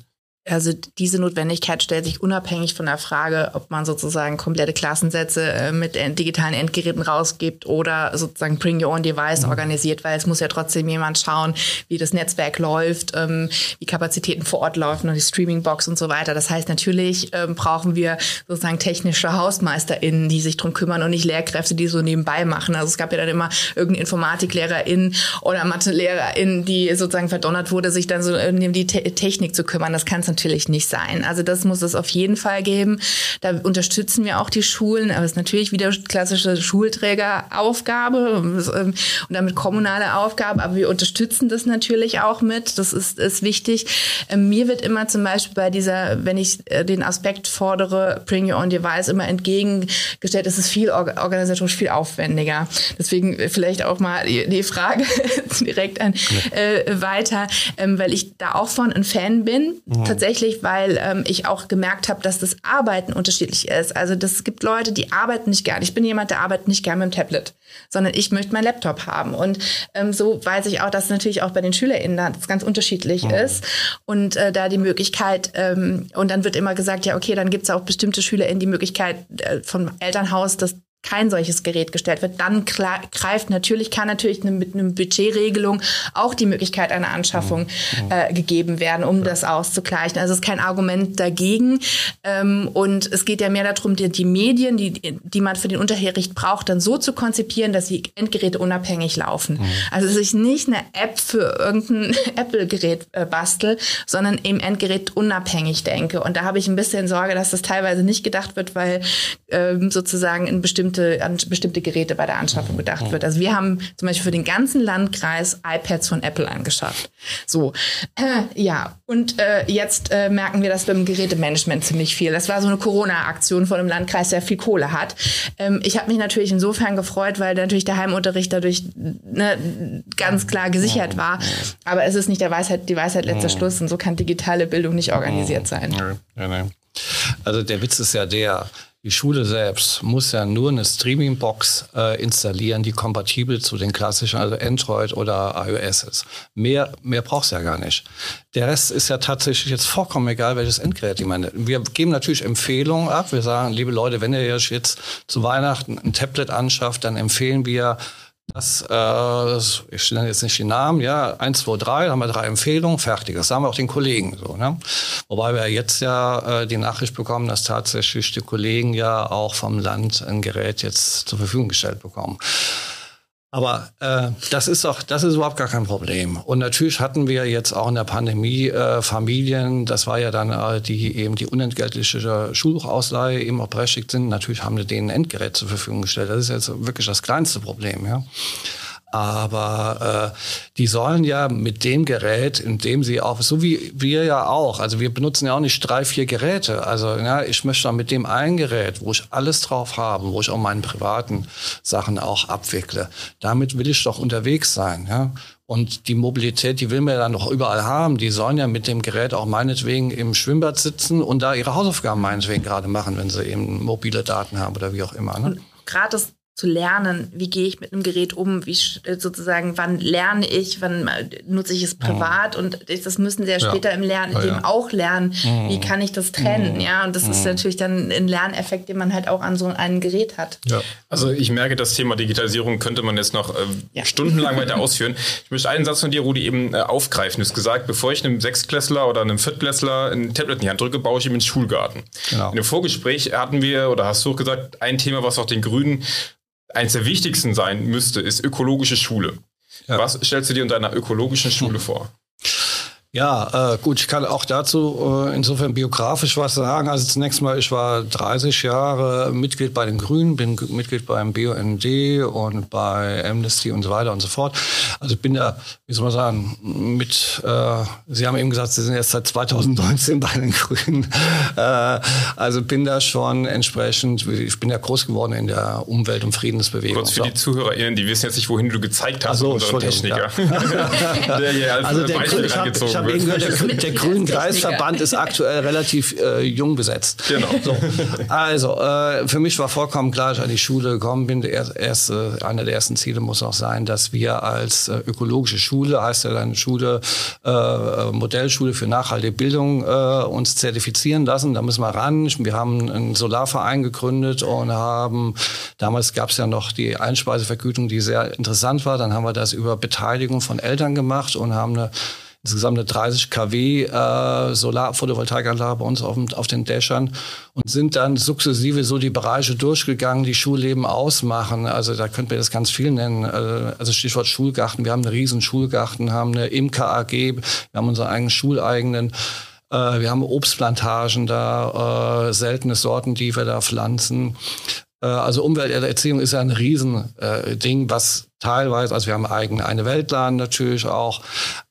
Also diese Notwendigkeit stellt sich unabhängig von der Frage, ob man sozusagen komplette Klassensätze äh, mit digitalen Endgeräten rausgibt oder sozusagen Bring Your Own Device mhm. organisiert, weil es muss ja trotzdem jemand schauen, wie das Netzwerk läuft, ähm, wie Kapazitäten vor Ort laufen und die Streamingbox und so weiter. Das heißt, natürlich ähm, brauchen wir sozusagen technische HausmeisterInnen, die sich drum kümmern und nicht Lehrkräfte, die so nebenbei machen. Also es gab ja dann immer irgendeine InformatiklehrerInnen oder MathelehrerInnen, die sozusagen verdonnert wurde, sich dann so um die Te Technik zu kümmern. Das kann es natürlich nicht sein. Also das muss es auf jeden Fall geben. Da unterstützen wir auch die Schulen, aber es ist natürlich wieder klassische Schulträgeraufgabe ähm, und damit kommunale Aufgabe, aber wir unterstützen das natürlich auch mit. Das ist, ist wichtig. Ähm, mir wird immer zum Beispiel bei dieser, wenn ich äh, den Aspekt fordere, Bring Your Own Device, immer entgegengestellt, es ist viel organisatorisch viel aufwendiger. Deswegen vielleicht auch mal die Frage direkt an äh, weiter, ähm, weil ich da auch von ein Fan bin. Mhm tatsächlich, weil ähm, ich auch gemerkt habe, dass das Arbeiten unterschiedlich ist. Also das gibt Leute, die arbeiten nicht gern. Ich bin jemand, der arbeitet nicht gern mit dem Tablet, sondern ich möchte meinen Laptop haben. Und ähm, so weiß ich auch, dass natürlich auch bei den SchülerInnen das ganz unterschiedlich mhm. ist. Und äh, da die Möglichkeit, ähm, und dann wird immer gesagt, ja, okay, dann gibt es auch bestimmte SchülerInnen die Möglichkeit äh, vom Elternhaus, das kein solches Gerät gestellt wird, dann greift natürlich, kann natürlich mit einer Budgetregelung auch die Möglichkeit einer Anschaffung mhm. äh, gegeben werden, um ja. das auszugleichen. Also es ist kein Argument dagegen. Ähm, und es geht ja mehr darum, die, die, Medien, die, die man für den Unterricht braucht, dann so zu konzipieren, dass sie Endgeräte unabhängig laufen. Mhm. Also dass ich nicht eine App für irgendein Apple-Gerät äh, bastel, sondern im Endgerät unabhängig denke. Und da habe ich ein bisschen Sorge, dass das teilweise nicht gedacht wird, weil ähm, sozusagen in bestimmten bestimmte, an bestimmte Geräte bei der Anschaffung gedacht wird. Also wir haben zum Beispiel für den ganzen Landkreis iPads von Apple angeschafft. So, äh, ja. Und äh, jetzt äh, merken wir, dass beim Gerätemanagement ziemlich viel. Das war so eine Corona-Aktion von einem Landkreis, der viel Kohle hat. Ähm, ich habe mich natürlich insofern gefreut, weil natürlich der Heimunterricht dadurch ne, ganz klar gesichert war. Aber es ist nicht der Weisheit, die Weisheit letzter Schluss und so kann digitale Bildung nicht organisiert sein. Ja, ja, also der Witz ist ja der, die Schule selbst muss ja nur eine Streaming-Box äh, installieren, die kompatibel zu den klassischen, also Android oder iOS ist. Mehr, mehr brauchst du ja gar nicht. Der Rest ist ja tatsächlich jetzt vollkommen egal, welches Endgerät. Ich meine, wir geben natürlich Empfehlungen ab. Wir sagen, liebe Leute, wenn ihr jetzt zu Weihnachten ein Tablet anschafft, dann empfehlen wir das, äh, ich nenne jetzt nicht die Namen, ja, eins, zwei, drei, da haben wir drei Empfehlungen, fertig. Das sagen wir auch den Kollegen so. Ne? Wobei wir jetzt ja äh, die Nachricht bekommen, dass tatsächlich die Kollegen ja auch vom Land ein Gerät jetzt zur Verfügung gestellt bekommen. Aber äh, das ist doch, das ist überhaupt gar kein Problem. Und natürlich hatten wir jetzt auch in der Pandemie äh, Familien, das war ja dann, äh, die eben die unentgeltliche Schulbuchausleihe eben auch berechtigt sind. Natürlich haben wir denen ein Endgerät zur Verfügung gestellt. Das ist jetzt wirklich das kleinste Problem, ja. Aber äh, die sollen ja mit dem Gerät, in dem sie auch, so wie wir ja auch, also wir benutzen ja auch nicht drei, vier Geräte. Also ja, ich möchte dann mit dem ein Gerät, wo ich alles drauf habe, wo ich auch meine privaten Sachen auch abwickle, damit will ich doch unterwegs sein. Ja? Und die Mobilität, die will man ja dann noch überall haben. Die sollen ja mit dem Gerät auch meinetwegen im Schwimmbad sitzen und da ihre Hausaufgaben meinetwegen gerade machen, wenn sie eben mobile Daten haben oder wie auch immer. Ne? Gerade das zu lernen, wie gehe ich mit einem Gerät um, wie sozusagen, wann lerne ich, wann nutze ich es privat mhm. und das müssen sie ja später ja. im Lernen ja, ja. auch lernen, mhm. wie kann ich das trennen, mhm. ja, und das ist mhm. natürlich dann ein Lerneffekt, den man halt auch an so einem Gerät hat. Ja. Also ich merke, das Thema Digitalisierung könnte man jetzt noch äh, stundenlang weiter ausführen. Ich möchte einen Satz von dir, Rudi, eben äh, aufgreifen. Du hast gesagt, bevor ich einem Sechstklässler oder einem Viertklässler ein Tablet in die Hand drücke, baue ich ihm ins Schulgarten. Genau. In dem Vorgespräch hatten wir, oder hast du auch gesagt, ein Thema, was auch den Grünen eines der wichtigsten sein müsste, ist ökologische Schule. Ja. Was stellst du dir in deiner ökologischen Schule hm. vor? Ja, äh, gut, ich kann auch dazu äh, insofern biografisch was sagen. Also zunächst mal, ich war 30 Jahre Mitglied bei den Grünen, bin Mitglied beim BUND und bei Amnesty und so weiter und so fort. Also ich bin da, wie soll man sagen, mit, äh, Sie haben eben gesagt, Sie sind erst seit 2019 bei den Grünen. Äh, also bin da schon entsprechend, ich bin ja groß geworden in der Umwelt- und Friedensbewegung. Kurz für die ZuhörerInnen, die wissen jetzt nicht, wohin du gezeigt hast, also, unseren Techniker. Ja. der hier als also der Beispiel Grün, ich habe eben gehört, der, der Grünen Kreisverband ist aktuell relativ äh, jung besetzt. Genau. So. Also, äh, für mich war vollkommen klar, als ich an die Schule gekommen bin, der erste, einer der ersten Ziele muss auch sein, dass wir als äh, ökologische Schule, heißt ja dann Schule, äh, Modellschule für nachhaltige Bildung, äh, uns zertifizieren lassen. Da müssen wir ran. Wir haben einen Solarverein gegründet und haben, damals gab es ja noch die Einspeisevergütung, die sehr interessant war. Dann haben wir das über Beteiligung von Eltern gemacht und haben eine insgesamt eine 30 kW äh, Solar-Photovoltaikanlage bei uns auf, auf, den Dächern und sind dann sukzessive so die Bereiche durchgegangen, die Schulleben ausmachen. Also da könnte man das ganz viel nennen. Äh, also Stichwort Schulgarten. Wir haben einen riesen Schulgarten, haben eine Imker AG, wir haben unsere eigenen schuleigenen äh, wir haben Obstplantagen da, äh, seltene Sorten, die wir da pflanzen. Äh, also Umwelterziehung ist ja ein Riesending, äh, was teilweise, also wir haben eigene eine Weltladen natürlich auch,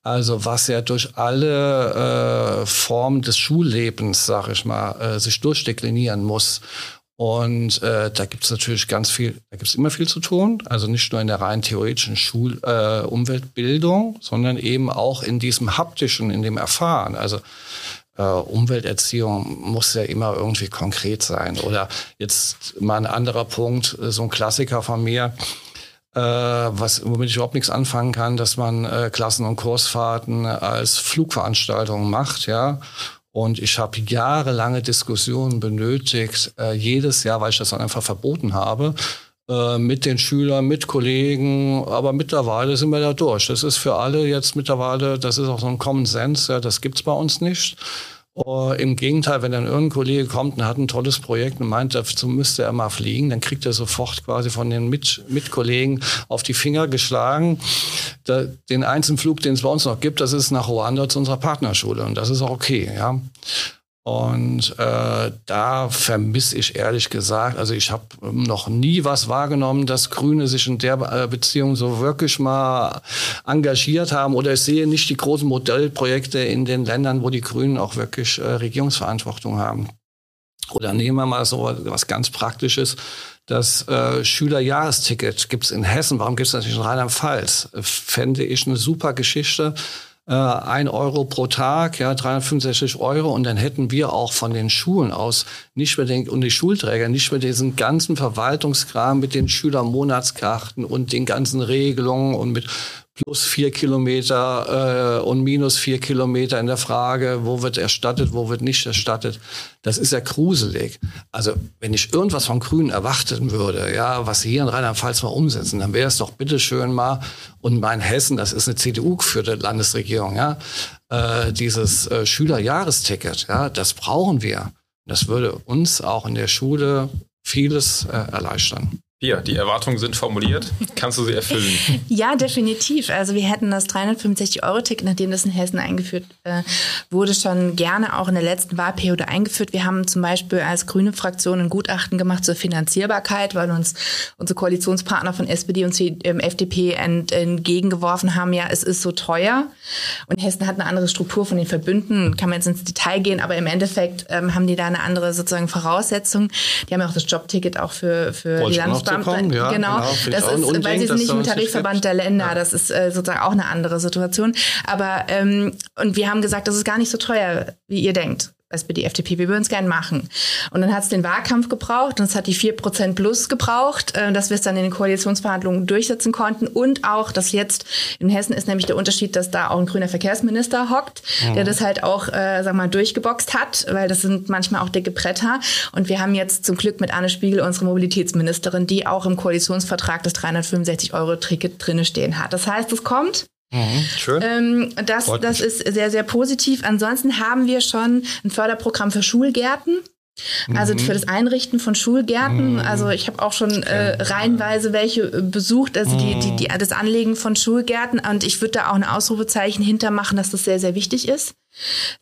also was ja durch alle äh, Formen des Schullebens, sag ich mal, äh, sich durchdeklinieren muss. Und äh, da gibt es natürlich ganz viel, da gibt es immer viel zu tun. Also nicht nur in der rein theoretischen Schul äh, Umweltbildung, sondern eben auch in diesem haptischen, in dem Erfahren. Also äh, Umwelterziehung muss ja immer irgendwie konkret sein. Oder jetzt mal ein anderer Punkt, äh, so ein Klassiker von mir, äh, was, womit ich überhaupt nichts anfangen kann, dass man äh, Klassen- und Kursfahrten als Flugveranstaltung macht, ja. Und ich habe jahrelange Diskussionen benötigt, äh, jedes Jahr, weil ich das dann einfach verboten habe, äh, mit den Schülern, mit Kollegen, aber mittlerweile sind wir da durch. Das ist für alle jetzt mittlerweile, das ist auch so ein Common Sense, ja, das gibt's bei uns nicht. Uh, Im Gegenteil, wenn dann irgendein Kollege kommt und hat ein tolles Projekt und meint, dazu müsste er mal fliegen, dann kriegt er sofort quasi von den Mit Mitkollegen auf die Finger geschlagen. Da, den einzigen Flug, den es bei uns noch gibt, das ist nach Ruanda zu unserer Partnerschule und das ist auch okay. Ja. Und äh, da vermisse ich ehrlich gesagt, also ich habe noch nie was wahrgenommen, dass Grüne sich in der äh, Beziehung so wirklich mal engagiert haben. Oder ich sehe nicht die großen Modellprojekte in den Ländern, wo die Grünen auch wirklich äh, Regierungsverantwortung haben. Oder nehmen wir mal so was ganz Praktisches. Das äh, Schülerjahresticket gibt's in Hessen. Warum gibt's das nicht in Rheinland-Pfalz? Fände ich eine super Geschichte äh, ein Euro pro Tag, ja, 365 Euro. Und dann hätten wir auch von den Schulen aus nicht mehr den, und die Schulträger nicht mehr diesen ganzen Verwaltungskram mit den Schülermonatskarten und den ganzen Regelungen und mit plus vier Kilometer äh, und minus vier Kilometer in der Frage, wo wird erstattet, wo wird nicht erstattet. Das ist ja gruselig. Also wenn ich irgendwas von Grünen erwarten würde, ja, was sie hier in Rheinland-Pfalz mal umsetzen, dann wäre es doch bitteschön mal, und mein Hessen, das ist eine CDU-geführte Landesregierung, ja, äh, dieses äh, Schülerjahresticket, ja, das brauchen wir. Das würde uns auch in der Schule vieles äh, erleichtern. Pia, die Erwartungen sind formuliert. Kannst du sie erfüllen? ja, definitiv. Also wir hätten das 365-Euro-Ticket, nachdem das in Hessen eingeführt äh, wurde, schon gerne auch in der letzten Wahlperiode eingeführt. Wir haben zum Beispiel als grüne Fraktion ein Gutachten gemacht zur Finanzierbarkeit, weil uns unsere Koalitionspartner von SPD und ähm, FDP ent, entgegengeworfen haben, ja, es ist so teuer. Und Hessen hat eine andere Struktur von den Verbünden, kann man jetzt ins Detail gehen, aber im Endeffekt ähm, haben die da eine andere sozusagen Voraussetzung. Die haben ja auch das Jobticket auch für, für die Landesbank Beamte. Ja, genau, genau das ist, weil sie sind nicht im Tarifverband der Länder. Ja. Das ist äh, sozusagen auch eine andere Situation. Aber ähm, und wir haben gesagt, das ist gar nicht so teuer, wie ihr denkt. SPD, FDP, wir würden es gern machen. Und dann hat es den Wahlkampf gebraucht und es hat die 4% plus gebraucht, äh, dass wir es dann in den Koalitionsverhandlungen durchsetzen konnten. Und auch, dass jetzt in Hessen ist nämlich der Unterschied, dass da auch ein grüner Verkehrsminister hockt, mhm. der das halt auch, äh, sag mal, durchgeboxt hat, weil das sind manchmal auch dicke Bretter. Und wir haben jetzt zum Glück mit Anne Spiegel unsere Mobilitätsministerin, die auch im Koalitionsvertrag das 365 Euro Ticket drinne stehen hat. Das heißt, es kommt. Mhm, schön. Ähm, das, das ist sehr, sehr positiv. Ansonsten haben wir schon ein Förderprogramm für Schulgärten. Also mhm. für das Einrichten von Schulgärten. Mhm. Also ich habe auch schon äh, reihenweise welche äh, besucht, also die, die, die, das Anlegen von Schulgärten. Und ich würde da auch ein Ausrufezeichen hintermachen, dass das sehr, sehr wichtig ist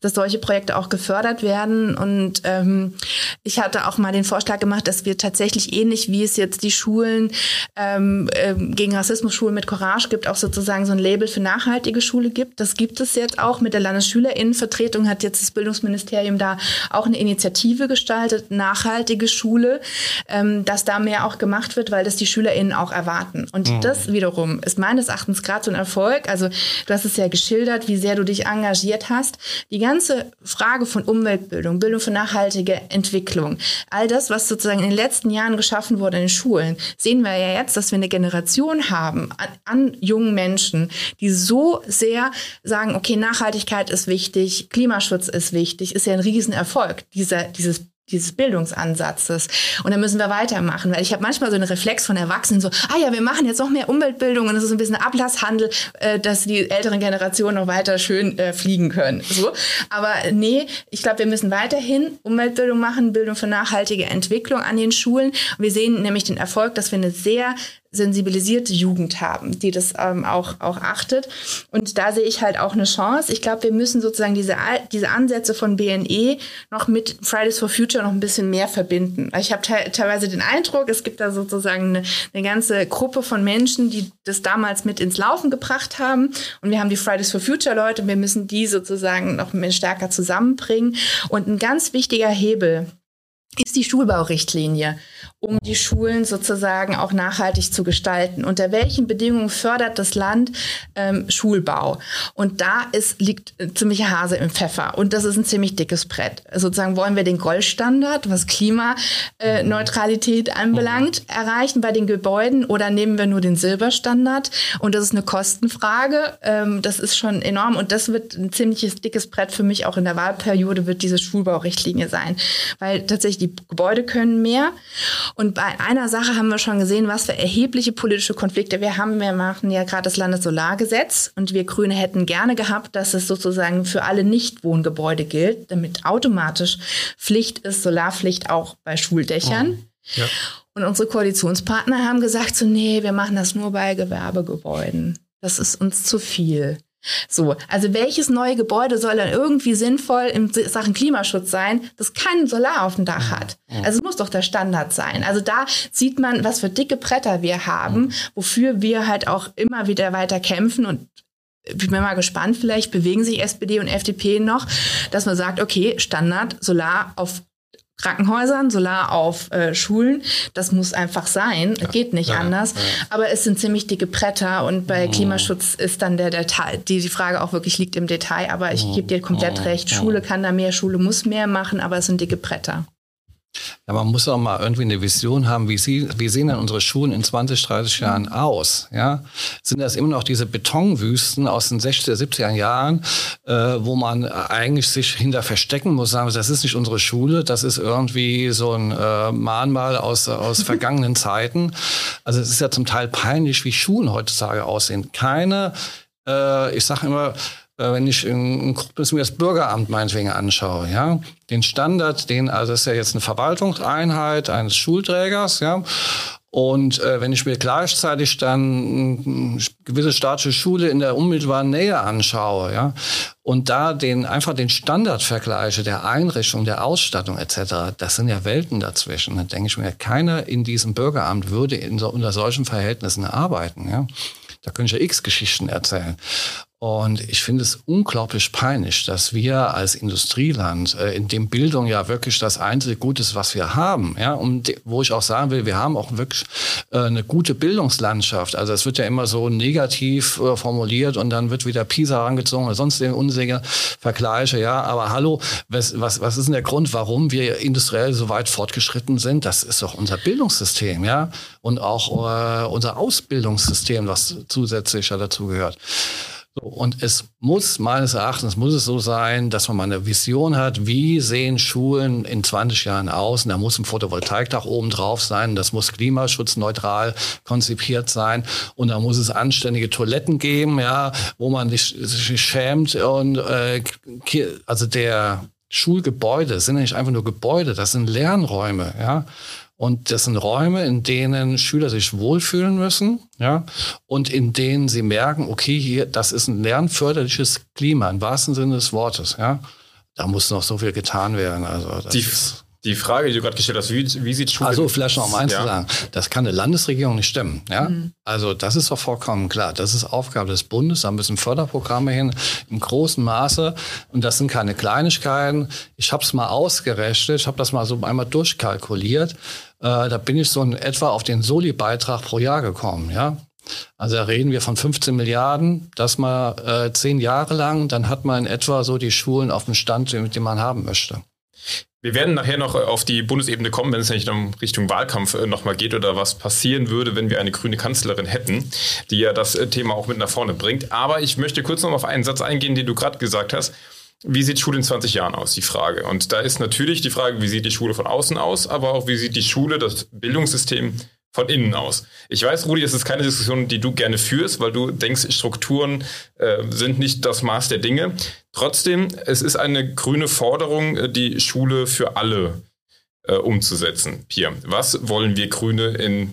dass solche Projekte auch gefördert werden. Und ähm, ich hatte auch mal den Vorschlag gemacht, dass wir tatsächlich ähnlich wie es jetzt die Schulen ähm, ähm, gegen Rassismus-Schulen mit Courage gibt, auch sozusagen so ein Label für nachhaltige Schule gibt. Das gibt es jetzt auch mit der Landesschülerinnenvertretung hat jetzt das Bildungsministerium da auch eine Initiative gestaltet, nachhaltige Schule, ähm, dass da mehr auch gemacht wird, weil das die SchülerInnen auch erwarten. Und mhm. das wiederum ist meines Erachtens gerade so ein Erfolg. Also du hast es ja geschildert, wie sehr du dich engagiert hast. Die ganze Frage von Umweltbildung, Bildung für nachhaltige Entwicklung, all das, was sozusagen in den letzten Jahren geschaffen wurde in den Schulen, sehen wir ja jetzt, dass wir eine Generation haben an, an jungen Menschen, die so sehr sagen, okay, Nachhaltigkeit ist wichtig, Klimaschutz ist wichtig, ist ja ein Riesenerfolg, dieser, dieses dieses Bildungsansatzes. Und da müssen wir weitermachen, weil ich habe manchmal so einen Reflex von Erwachsenen so, ah ja, wir machen jetzt noch mehr Umweltbildung und es ist ein bisschen Ablasshandel, äh, dass die älteren Generationen noch weiter schön äh, fliegen können. So. Aber nee, ich glaube, wir müssen weiterhin Umweltbildung machen, Bildung für nachhaltige Entwicklung an den Schulen. Wir sehen nämlich den Erfolg, dass wir eine sehr sensibilisierte Jugend haben, die das ähm, auch, auch achtet. Und da sehe ich halt auch eine Chance. Ich glaube, wir müssen sozusagen diese, diese Ansätze von BNE noch mit Fridays for Future noch ein bisschen mehr verbinden. Ich habe te teilweise den Eindruck, es gibt da sozusagen eine, eine ganze Gruppe von Menschen, die das damals mit ins Laufen gebracht haben. Und wir haben die Fridays for Future Leute, wir müssen die sozusagen noch mehr stärker zusammenbringen. Und ein ganz wichtiger Hebel ist die Schulbaurichtlinie um die Schulen sozusagen auch nachhaltig zu gestalten. Unter welchen Bedingungen fördert das Land ähm, Schulbau? Und da ist, liegt ziemlich Hase im Pfeffer. Und das ist ein ziemlich dickes Brett. Sozusagen wollen wir den Goldstandard, was Klimaneutralität anbelangt, erreichen bei den Gebäuden oder nehmen wir nur den Silberstandard? Und das ist eine Kostenfrage. Ähm, das ist schon enorm. Und das wird ein ziemliches dickes Brett für mich auch in der Wahlperiode wird diese Schulbaurichtlinie sein. Weil tatsächlich die Gebäude können mehr. Und bei einer Sache haben wir schon gesehen, was für erhebliche politische Konflikte wir haben. Wir machen ja gerade das Landessolargesetz und wir Grüne hätten gerne gehabt, dass es sozusagen für alle Nichtwohngebäude gilt, damit automatisch Pflicht ist, Solarpflicht auch bei Schuldächern. Oh. Ja. Und unsere Koalitionspartner haben gesagt, so, nee, wir machen das nur bei Gewerbegebäuden. Das ist uns zu viel. So, also welches neue Gebäude soll dann irgendwie sinnvoll in Sachen Klimaschutz sein, das kein Solar auf dem Dach hat? Also es muss doch der Standard sein. Also da sieht man, was für dicke Bretter wir haben, wofür wir halt auch immer wieder weiter kämpfen und ich bin mal gespannt, vielleicht bewegen sich SPD und FDP noch, dass man sagt, okay, Standard Solar auf Krankenhäusern, Solar auf äh, Schulen. Das muss einfach sein. Ja. Geht nicht ja, anders. Ja. Aber es sind ziemlich dicke Bretter und bei oh. Klimaschutz ist dann der Detail, die, die Frage auch wirklich liegt im Detail. Aber ich oh. gebe dir komplett oh. recht. Schule kann da mehr, Schule muss mehr machen, aber es sind dicke Bretter. Ja, man muss auch mal irgendwie eine Vision haben, wie, sie, wie sehen denn unsere Schulen in 20, 30 Jahren aus? Ja? Sind das immer noch diese Betonwüsten aus den 60er, 70er Jahren, äh, wo man eigentlich sich hinter verstecken muss, sagen, das ist nicht unsere Schule, das ist irgendwie so ein äh, Mahnmal aus, aus vergangenen Zeiten. Also es ist ja zum Teil peinlich, wie Schulen heutzutage aussehen. Keine, äh, ich sage immer, wenn ich in, in mir das Bürgeramt meinetwegen anschaue, ja, den Standard, den, also das ist ja jetzt eine Verwaltungseinheit eines Schulträgers, ja, und äh, wenn ich mir gleichzeitig dann gewisse staatliche Schule in der unmittelbaren Nähe anschaue, ja, und da den einfach den Standard vergleiche, der Einrichtung, der Ausstattung etc., das sind ja Welten dazwischen. Dann denke ich mir, keiner in diesem Bürgeramt würde so, unter solchen Verhältnissen arbeiten. Ja. Da könnte ich ja x Geschichten erzählen. Und ich finde es unglaublich peinlich, dass wir als Industrieland, äh, in dem Bildung ja wirklich das einzige Gute ist, was wir haben, ja, und wo ich auch sagen will, wir haben auch wirklich äh, eine gute Bildungslandschaft. Also es wird ja immer so negativ äh, formuliert und dann wird wieder PISA herangezogen oder sonst unsinnige Vergleiche, ja. Aber hallo, was, was, was ist denn der Grund, warum wir industriell so weit fortgeschritten sind? Das ist doch unser Bildungssystem, ja, und auch äh, unser Ausbildungssystem, was zusätzlich ja dazu gehört. So, und es muss meines Erachtens muss es so sein, dass man mal eine Vision hat, wie sehen Schulen in 20 Jahren aus? Und da muss ein Photovoltaikdach oben drauf sein, das muss klimaschutzneutral konzipiert sein und da muss es anständige Toiletten geben, ja, wo man sich, sich schämt und äh, also der Schulgebäude sind ja nicht einfach nur Gebäude, das sind Lernräume, ja. Und das sind Räume, in denen Schüler sich wohlfühlen müssen, ja, und in denen sie merken, okay, hier, das ist ein lernförderliches Klima, im wahrsten Sinne des Wortes, ja. Da muss noch so viel getan werden. Also das die, die Frage, die du gerade gestellt hast, wie, wie sieht Schule... Also vielleicht noch mal eins ja. zu sagen, das kann eine Landesregierung nicht stemmen. Ja? Mhm. Also das ist doch vollkommen klar. Das ist Aufgabe des Bundes, da müssen Förderprogramme hin im großen Maße und das sind keine Kleinigkeiten. Ich habe es mal ausgerechnet, ich habe das mal so einmal durchkalkuliert. Äh, da bin ich so in etwa auf den Soli-Beitrag pro Jahr gekommen. Ja? Also da reden wir von 15 Milliarden, das mal äh, zehn Jahre lang, dann hat man in etwa so die Schulen auf dem Stand, den man haben möchte. Wir werden nachher noch äh, auf die Bundesebene kommen, wenn es nicht um Richtung Wahlkampf äh, nochmal geht oder was passieren würde, wenn wir eine grüne Kanzlerin hätten, die ja das äh, Thema auch mit nach vorne bringt. Aber ich möchte kurz noch auf einen Satz eingehen, den du gerade gesagt hast. Wie sieht Schule in 20 Jahren aus, die Frage? Und da ist natürlich die Frage, wie sieht die Schule von außen aus, aber auch wie sieht die Schule, das Bildungssystem von innen aus. Ich weiß, Rudi, es ist keine Diskussion, die du gerne führst, weil du denkst, Strukturen äh, sind nicht das Maß der Dinge. Trotzdem, es ist eine grüne Forderung, äh, die Schule für alle äh, umzusetzen. Pia, was wollen wir Grüne in,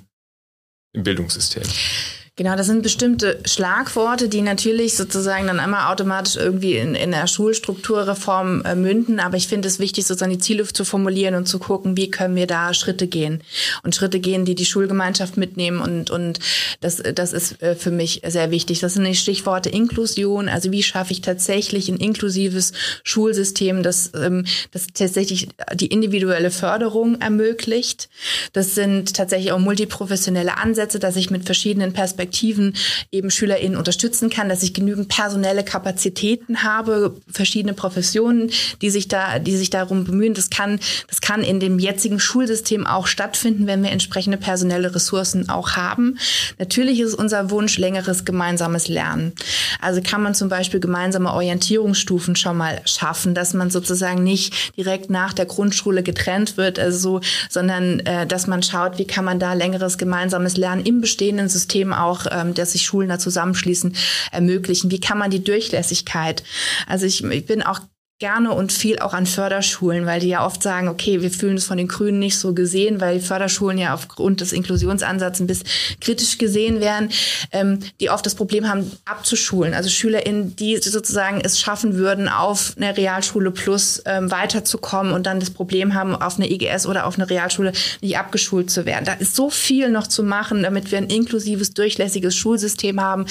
im Bildungssystem? Genau, das sind bestimmte Schlagworte, die natürlich sozusagen dann einmal automatisch irgendwie in, in der Schulstrukturreform äh, münden. Aber ich finde es wichtig, sozusagen die Ziele zu formulieren und zu gucken, wie können wir da Schritte gehen. Und Schritte gehen, die die Schulgemeinschaft mitnehmen. Und, und das, das ist äh, für mich sehr wichtig. Das sind die Stichworte Inklusion. Also wie schaffe ich tatsächlich ein inklusives Schulsystem, das, ähm, das tatsächlich die individuelle Förderung ermöglicht. Das sind tatsächlich auch multiprofessionelle Ansätze, dass ich mit verschiedenen Perspektiven Perspektiven eben SchülerInnen unterstützen kann, dass ich genügend personelle Kapazitäten habe, verschiedene Professionen, die sich da, die sich darum bemühen. Das kann, das kann in dem jetzigen Schulsystem auch stattfinden, wenn wir entsprechende personelle Ressourcen auch haben. Natürlich ist unser Wunsch längeres gemeinsames Lernen. Also kann man zum Beispiel gemeinsame Orientierungsstufen schon mal schaffen, dass man sozusagen nicht direkt nach der Grundschule getrennt wird, also so, sondern äh, dass man schaut, wie kann man da längeres gemeinsames Lernen im bestehenden System auch auch, ähm, dass sich Schulen da zusammenschließen, ermöglichen? Wie kann man die Durchlässigkeit? Also ich, ich bin auch gerne und viel auch an Förderschulen, weil die ja oft sagen, okay, wir fühlen es von den Grünen nicht so gesehen, weil Förderschulen ja aufgrund des Inklusionsansatzes ein bisschen kritisch gesehen werden, ähm, die oft das Problem haben, abzuschulen. Also SchülerInnen, die sozusagen es schaffen würden, auf eine Realschule plus ähm, weiterzukommen und dann das Problem haben, auf eine IGS oder auf eine Realschule nicht abgeschult zu werden. Da ist so viel noch zu machen, damit wir ein inklusives, durchlässiges Schulsystem haben,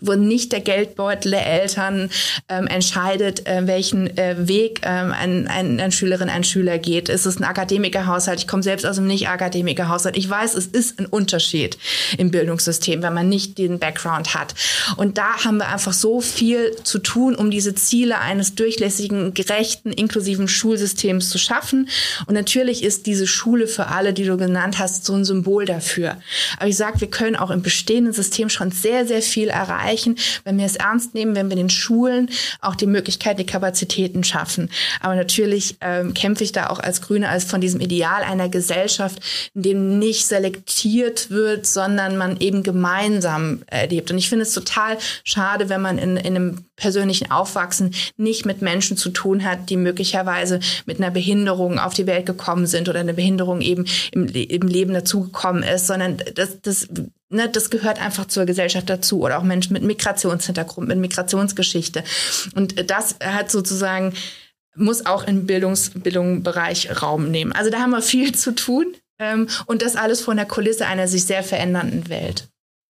wo nicht der Geldbeutel der Eltern ähm, entscheidet, äh, welchen äh, Weg ähm, ein, ein, ein Schülerin, ein Schüler geht. Ist es ein Akademikerhaushalt? Ich komme selbst aus einem Nicht-Akademikerhaushalt. Ich weiß, es ist ein Unterschied im Bildungssystem, wenn man nicht den Background hat. Und da haben wir einfach so viel zu tun, um diese Ziele eines durchlässigen, gerechten, inklusiven Schulsystems zu schaffen. Und natürlich ist diese Schule für alle, die du genannt hast, so ein Symbol dafür. Aber ich sage, wir können auch im bestehenden System schon sehr, sehr viel erreichen, wenn wir es ernst nehmen, wenn wir den Schulen auch die Möglichkeit, die Kapazität Realitäten schaffen. Aber natürlich ähm, kämpfe ich da auch als Grüne als von diesem Ideal einer Gesellschaft, in dem nicht selektiert wird, sondern man eben gemeinsam erlebt. Und ich finde es total schade, wenn man in, in einem persönlichen Aufwachsen nicht mit Menschen zu tun hat, die möglicherweise mit einer Behinderung auf die Welt gekommen sind oder eine Behinderung eben im, im Leben dazugekommen ist, sondern das, das Ne, das gehört einfach zur Gesellschaft dazu oder auch Menschen mit Migrationshintergrund, mit Migrationsgeschichte. Und das hat sozusagen, muss auch im Bildungs Bildungsbereich Raum nehmen. Also da haben wir viel zu tun ähm, und das alles von der Kulisse einer sich sehr verändernden Welt.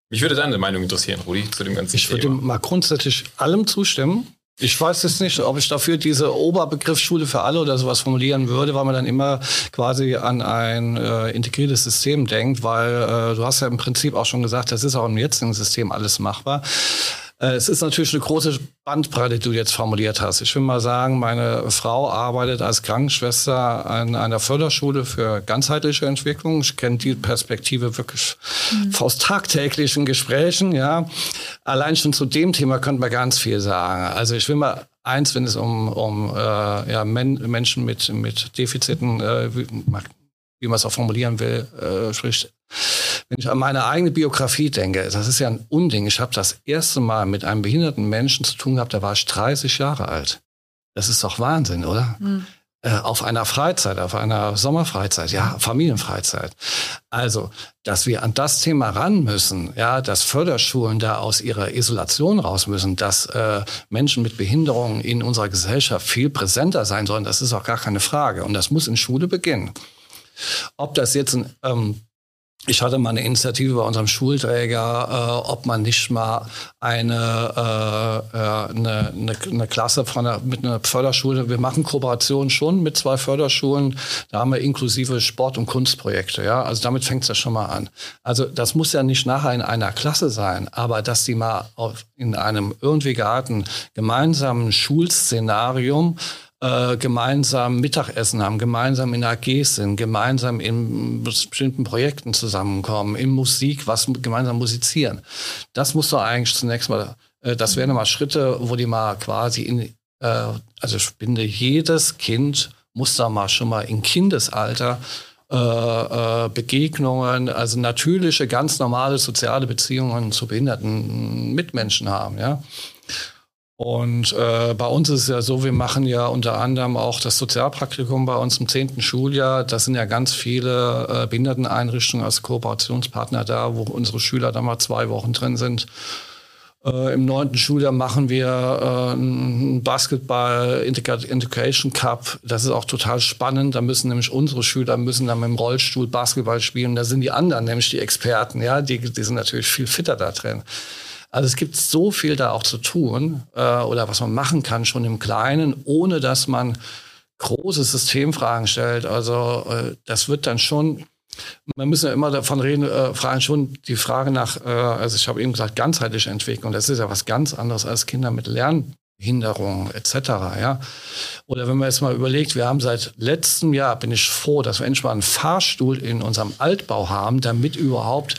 Mich würde deine Meinung interessieren, Rudi, zu dem ganzen ich Thema. Ich würde mal grundsätzlich allem zustimmen. Ich weiß jetzt nicht, ob ich dafür diese Oberbegriff Schule für alle oder sowas formulieren würde, weil man dann immer quasi an ein äh, integriertes System denkt, weil äh, du hast ja im Prinzip auch schon gesagt, das ist auch im jetzigen System alles machbar. Äh, es ist natürlich eine große Bandbreite, die du jetzt formuliert hast. Ich will mal sagen, meine Frau arbeitet als Krankenschwester an einer Förderschule für ganzheitliche Entwicklung. Ich kenne die Perspektive wirklich mhm. aus tagtäglichen Gesprächen. Ja, allein schon zu dem Thema könnte man ganz viel sagen. Also ich will mal eins, wenn es um, um äh, ja, Men Menschen mit, mit Defiziten, äh, wie, wie man es auch formulieren will, äh, spricht. Wenn ich an meine eigene Biografie denke, das ist ja ein Unding. Ich habe das erste Mal mit einem behinderten Menschen zu tun gehabt, da war ich 30 Jahre alt. Das ist doch Wahnsinn, oder? Mhm. Äh, auf einer Freizeit, auf einer Sommerfreizeit, ja, Familienfreizeit. Also, dass wir an das Thema ran müssen, ja, dass Förderschulen da aus ihrer Isolation raus müssen, dass äh, Menschen mit Behinderungen in unserer Gesellschaft viel präsenter sein sollen, das ist auch gar keine Frage. Und das muss in Schule beginnen. Ob das jetzt ein ähm, ich hatte mal eine Initiative bei unserem Schulträger, äh, ob man nicht mal eine, äh, eine, eine, eine, Klasse von einer, mit einer Förderschule, wir machen Kooperation schon mit zwei Förderschulen, da haben wir inklusive Sport- und Kunstprojekte. Ja? Also damit fängt es ja schon mal an. Also das muss ja nicht nachher in einer Klasse sein, aber dass die mal auf, in einem irgendwie gearteten gemeinsamen Schulszenarium äh, gemeinsam Mittagessen haben, gemeinsam in AGs sind, gemeinsam in bestimmten Projekten zusammenkommen, in Musik, was gemeinsam musizieren. Das muss doch eigentlich zunächst mal, äh, das wären mal Schritte, wo die mal quasi in, äh, also ich finde, jedes Kind muss da mal schon mal in Kindesalter Begegnungen, also natürliche, ganz normale soziale Beziehungen zu behinderten Mitmenschen haben, ja. Und äh, bei uns ist es ja so, wir machen ja unter anderem auch das Sozialpraktikum bei uns im zehnten Schuljahr. Das sind ja ganz viele äh, Behinderteneinrichtungen als Kooperationspartner da, wo unsere Schüler da mal zwei Wochen drin sind. Äh, Im neunten Schuljahr machen wir äh, einen Basketball Integration Cup. Das ist auch total spannend. Da müssen nämlich unsere Schüler müssen dann mit dem Rollstuhl Basketball spielen. Da sind die anderen, nämlich die Experten, ja, die, die sind natürlich viel fitter da drin. Also es gibt so viel da auch zu tun äh, oder was man machen kann schon im Kleinen, ohne dass man große Systemfragen stellt. Also äh, das wird dann schon, man muss ja immer davon reden, äh, fragen schon die Frage nach, äh, also ich habe eben gesagt, ganzheitliche Entwicklung, das ist ja was ganz anderes als Kinder mit Lernhinderungen etc. Ja? Oder wenn man jetzt mal überlegt, wir haben seit letztem Jahr, bin ich froh, dass wir endlich mal einen Fahrstuhl in unserem Altbau haben, damit überhaupt